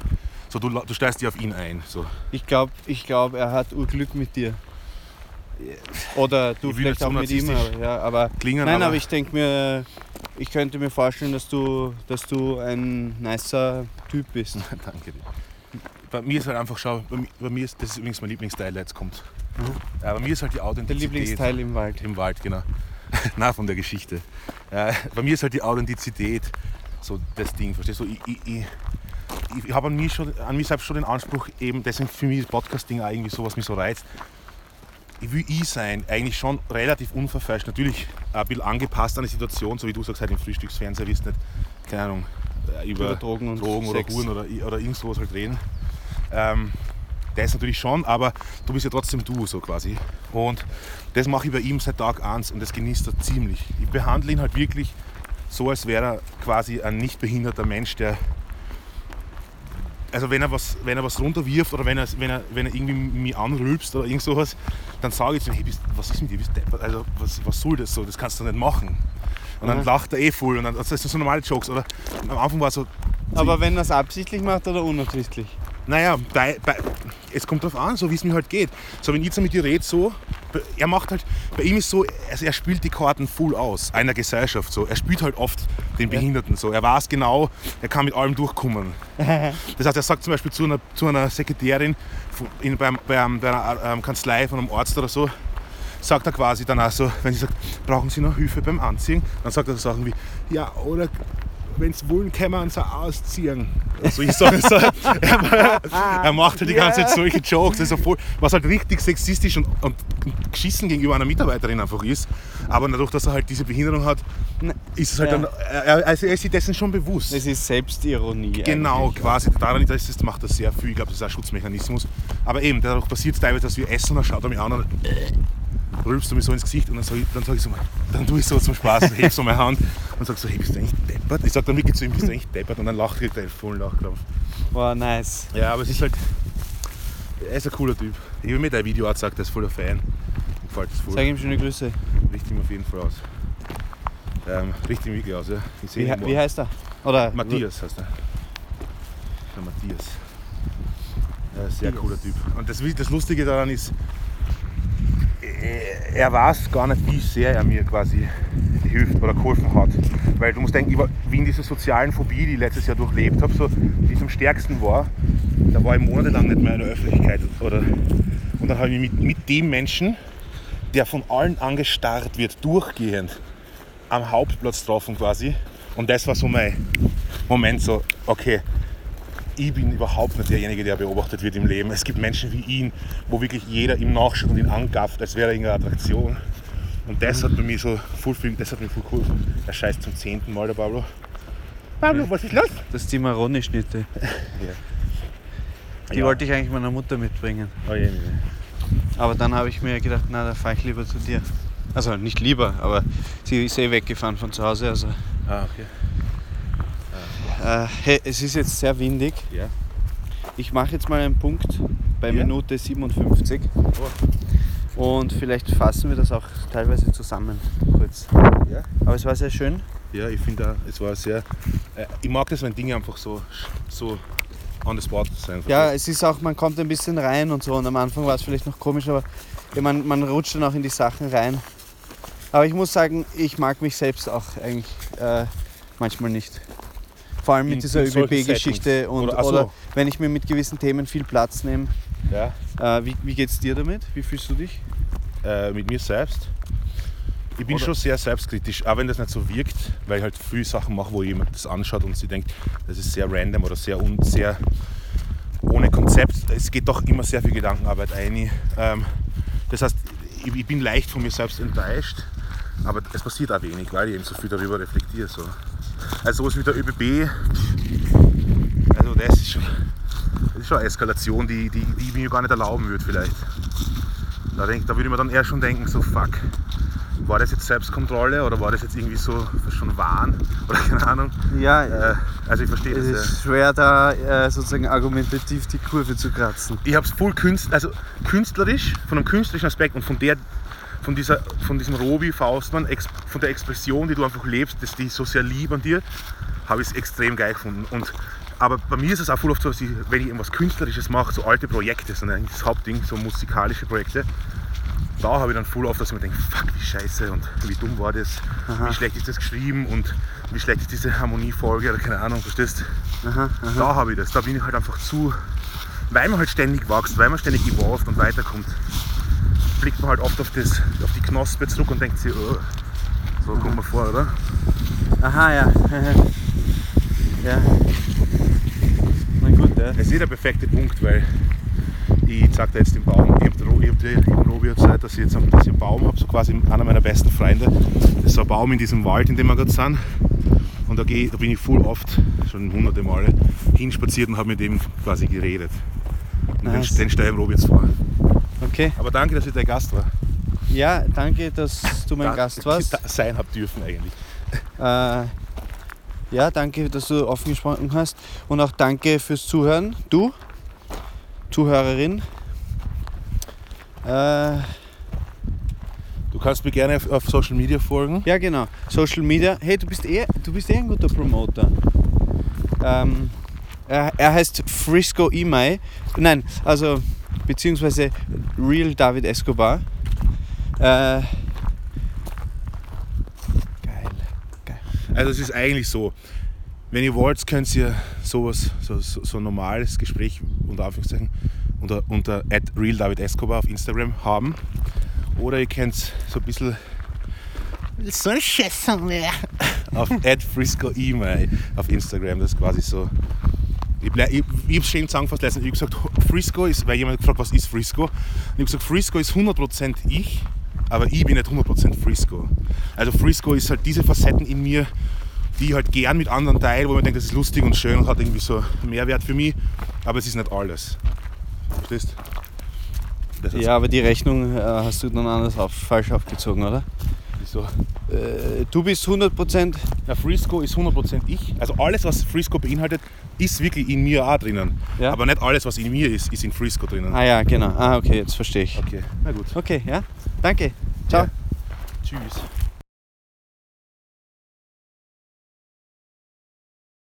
So, du, du stellst dich auf ihn ein. So. Ich glaube, ich glaub, er hat Urglück mit dir. Oder du Ich vielleicht auch mit ihm. Aber, ja, aber Klingen, nein, aber, aber ich denke mir, ich könnte mir vorstellen, dass du, dass du ein nicer Typ bist. Danke dir. Bei mir ist halt einfach, schau, bei mir, bei mir ist, das ist übrigens mein Lieblingsteil, der jetzt kommt. Ja, bei mir ist halt die Der Authentizität. Lieblingsteil im Wald. Im Wald, genau. Na, von der Geschichte. Äh, bei mir ist halt die Authentizität so das Ding, verstehst du? Ich, ich, ich, ich habe an, mir schon- an mich selbst schon den Anspruch, eben, deswegen für mich das Podcast-Ding auch irgendwie so, was mich so reizt. Ich will ich sein, eigentlich schon relativ unverfälscht. Natürlich ein bisschen angepasst an die Situation, so wie du sagst, halt im Frühstücksfernseher wirst nicht, keine Ahnung, äh, über, Über Drogen und Drogen oder Sex. Huren oder, oder irgend sowas halt reden. Ähm, das natürlich schon, aber du bist ja trotzdem du so quasi. Und das mache ich bei ihm seit Tag 1 und das genießt er ziemlich. Ich behandle ihn halt wirklich so, als wäre er quasi ein nicht behinderter Mensch, der. Also wenn er was, wenn er was runterwirft oder wenn er, wenn er, wenn er irgendwie mich anrülpst oder irgend sowas, dann sage ich zu ihm, hey, bist, was ist mit dir? Bist deppert? Also was, was soll das so? Das kannst du nicht machen. Und dann Mhm. lacht er eh voll und dann, das sind so normale Jokes. Oder am Anfang war es so, Aber wenn er es absichtlich macht oder unabsichtlich? Naja, bei, bei, es kommt drauf an, so wie es mir halt geht. So, wenn ich jetzt mit dir rede, so, er macht halt, bei ihm ist so, also er spielt die Karten full aus, einer Gesellschaft. So. Er spielt halt oft den Behinderten. So. Er weiß genau, er kann mit allem durchkommen. Das heißt, er sagt zum Beispiel zu einer, zu einer Sekretärin in, beim, beim, bei einer ähm, Kanzlei von einem Arzt oder so, sagt er quasi dann auch so, wenn sie sagt, brauchen Sie noch Hilfe beim Anziehen, dann sagt er so Sachen wie, ja, oder wenn es wollen, können wir uns auch ausziehen. Also ich sage so, er, er macht halt die ganze Zeit solche Jokes, also voll, was halt richtig sexistisch und, und geschissen gegenüber einer Mitarbeiterin einfach ist. Aber dadurch, dass er halt diese Behinderung hat, ist es halt Ja. dann, er, also er ist sich dessen schon bewusst. Es ist Selbstironie. Genau, quasi. Daran das ist, macht er sehr viel. Ich glaube, das ist ein Schutzmechanismus. Aber eben, dadurch passiert es teilweise, dass wir essen und dann schaut er mich an und rülpst du mir so ins Gesicht und dann sage ich, dann sag ich so, dann tue ich so zum Spaß heb so meine Hand und sag so, hey, bist du eigentlich deppert? Ich sag dann wirklich zu ihm, bist du eigentlich deppert? Und dann lacht er gleich vollen Lachkrampf. Wow, nice. Ja, aber es ist halt, er ist ein cooler Typ. Ich habe mir dein Video auch gesagt, er ist voller Fan. Gefällt das voll. Sag ihm schöne Grüße. Richte ihm auf jeden Fall aus. Ähm, richte ihm wirklich aus, ja. Ich Wie, wie heißt er? Oder Matthias heißt er. Der Matthias. Ja, sehr Matthias. cooler Typ. Und das, das Lustige daran ist, er weiß gar nicht, wie sehr er mir quasi hilft oder geholfen hat. Weil du musst denken, wie in dieser sozialen Phobie, die ich letztes Jahr durchlebt habe, so, die am stärksten war, da war ich monatelang nicht mehr in der Öffentlichkeit. Oder, und dann habe ich mich mit, mit dem Menschen, der von allen angestarrt wird, durchgehend am Hauptplatz getroffen quasi. Und das war so mein Moment, so, okay, ich bin überhaupt nicht derjenige, der beobachtet wird im Leben. Es gibt Menschen wie ihn, wo wirklich jeder ihm nachschaut und ihn angafft, als wäre er irgendeine Attraktion. Und das hat bei mir so voll viel, das hat mir voll geholfen. Er scheißt zum zehnten Mal, der Pablo. Pablo, was ist los? das Cimarroni-Schnitte. Die Ja. wollte ich eigentlich meiner Mutter mitbringen. Oh, je, je. Aber dann habe ich mir gedacht, na, da fahre ich lieber zu dir. Also nicht lieber, aber sie ist eh weggefahren von zu Hause. Also, Ah, okay. Äh, hey, es ist jetzt sehr windig. Ja. Ich mache jetzt mal einen Punkt bei Ja. Minute 57 und vielleicht fassen wir das auch teilweise zusammen kurz. Ja. Aber es war sehr schön. Ja, ich finde es war sehr. Äh, ich mag das, wenn Dinge einfach so, so on the spot sein. Ja, es ist auch, man kommt ein bisschen rein und so und am Anfang war es vielleicht noch komisch, aber ja, man, man rutscht dann auch in die Sachen rein. Aber ich muss sagen, ich mag mich selbst auch eigentlich äh, manchmal nicht. Vor allem mit In- dieser ÖBB-Geschichte und Oder- oder wenn ich mir mit gewissen Themen viel Platz nehme. ja. Äh, wie, wie geht's dir damit? Wie fühlst du dich? äh, mit mir selbst. Ich bin Oder- schon sehr selbstkritisch, auch wenn das nicht so wirkt, weil ich halt viele Sachen mache, wo jemand das anschaut und sie denkt, das ist sehr random oder sehr, un, sehr ohne Konzept. Es geht doch immer sehr viel Gedankenarbeit ein. Ähm, das heißt, ich, ich bin leicht von mir selbst enttäuscht, aber es passiert auch wenig, weil ich eben so viel darüber reflektiere. So. Also sowas wie der ÖBB, also das ist schon, das ist schon eine Eskalation, die, die, die ich mir gar nicht erlauben würde vielleicht. Da, denk, da würde ich mir dann eher schon denken, so fuck, war das jetzt Selbstkontrolle oder war das jetzt irgendwie so schon Wahn oder keine Ahnung. Ja, Äh, also ich verstehe es das ja. ist schwer da äh, sozusagen argumentativ die Kurve zu kratzen. Ich habe es voll künst, also künstlerisch, von einem künstlerischen Aspekt und von der von, dieser, von diesem Robi Faustmann, von der Expression, die du einfach lebst, das, die so sehr lieb an dir, habe ich es extrem geil gefunden. Und, aber bei mir ist es auch voll oft so, dass ich, wenn ich irgendwas Künstlerisches mache, so alte Projekte sind eigentlich das Hauptding, so musikalische Projekte, da habe ich dann voll oft, dass ich mir denke, fuck, wie scheiße und wie dumm war das, Aha. wie schlecht ist das geschrieben und wie schlecht ist diese Harmoniefolge oder keine Ahnung, verstehst Aha, aha. Da habe ich das, da bin ich halt einfach zu, weil man halt ständig wächst, weil man ständig evolved und weiterkommt, blickt man halt oft auf, das, auf die Knospe zurück und denkt sich, oh, so kommt man vor, oder? Aha, ja. ja. Na gut, ja. Es ist der perfekte Punkt, weil ich zeig dir jetzt den Baum, ich habe hab dir im Robi erzählt, dass ich jetzt einen Baum habe, so quasi einer meiner besten Freunde. Das ist ein Baum in diesem Wald, in dem wir gerade sind. Und da, geh, da bin ich voll oft, schon hunderte Male, hinspaziert und habe mit dem quasi geredet. Und Nice. den, den stelle ich dem Robi jetzt vor. Okay. Aber danke, dass ich dein Gast war. Ja, danke, dass du mein Da- Gast warst. da Sein habt dürfen eigentlich. Äh, ja, danke, dass du offen gesprochen hast. Und auch danke fürs Zuhören. Du, Zuhörerin. Äh, Du kannst mir gerne auf, auf Social Media folgen. ja, genau. Social Media. Hey, du bist eh, du bist eh ein guter Promoter. Ähm, er, er heißt Frisco Imai. Nein, also beziehungsweise Real David Escobar. Äh, geil. Geil. Also es ist eigentlich so, wenn ihr wollt, könnt ihr sowas, so, so, so ein normales Gespräch unter Anführungszeichen unter, unter @realdavidescobar auf Instagram haben. Oder ihr könnt so ein bisschen so ein Scheiße auf @frisco_email auf Instagram. Das ist quasi so. Ich, blei- ich, ich habe schön zusammengefasst letztens. Ich habe gesagt, Frisco ist, weil jemand gefragt, was ist Frisco? Ich habe gesagt, Frisco ist 100% ich, aber ich bin nicht 100% Frisco. Also Frisco ist halt diese Facetten in mir, die ich halt gern mit anderen teile, wo man denkt, das ist lustig und schön und hat irgendwie so Mehrwert für mich, aber es ist nicht alles. Verstehst? Ja, aber die Rechnung äh, hast du dann anders auf, falsch aufgezogen, oder? So. Äh, du bist 100%. Ja, Frisco ist 100% ich. Also alles, was Frisco beinhaltet, ist wirklich in mir auch drinnen. Ja. Aber nicht alles, was in mir ist, ist in Frisco drinnen. Ah ja, genau. Ah, okay, jetzt verstehe ich. Okay, na gut. Okay, ja. Danke. Ciao. Ja. Tschüss.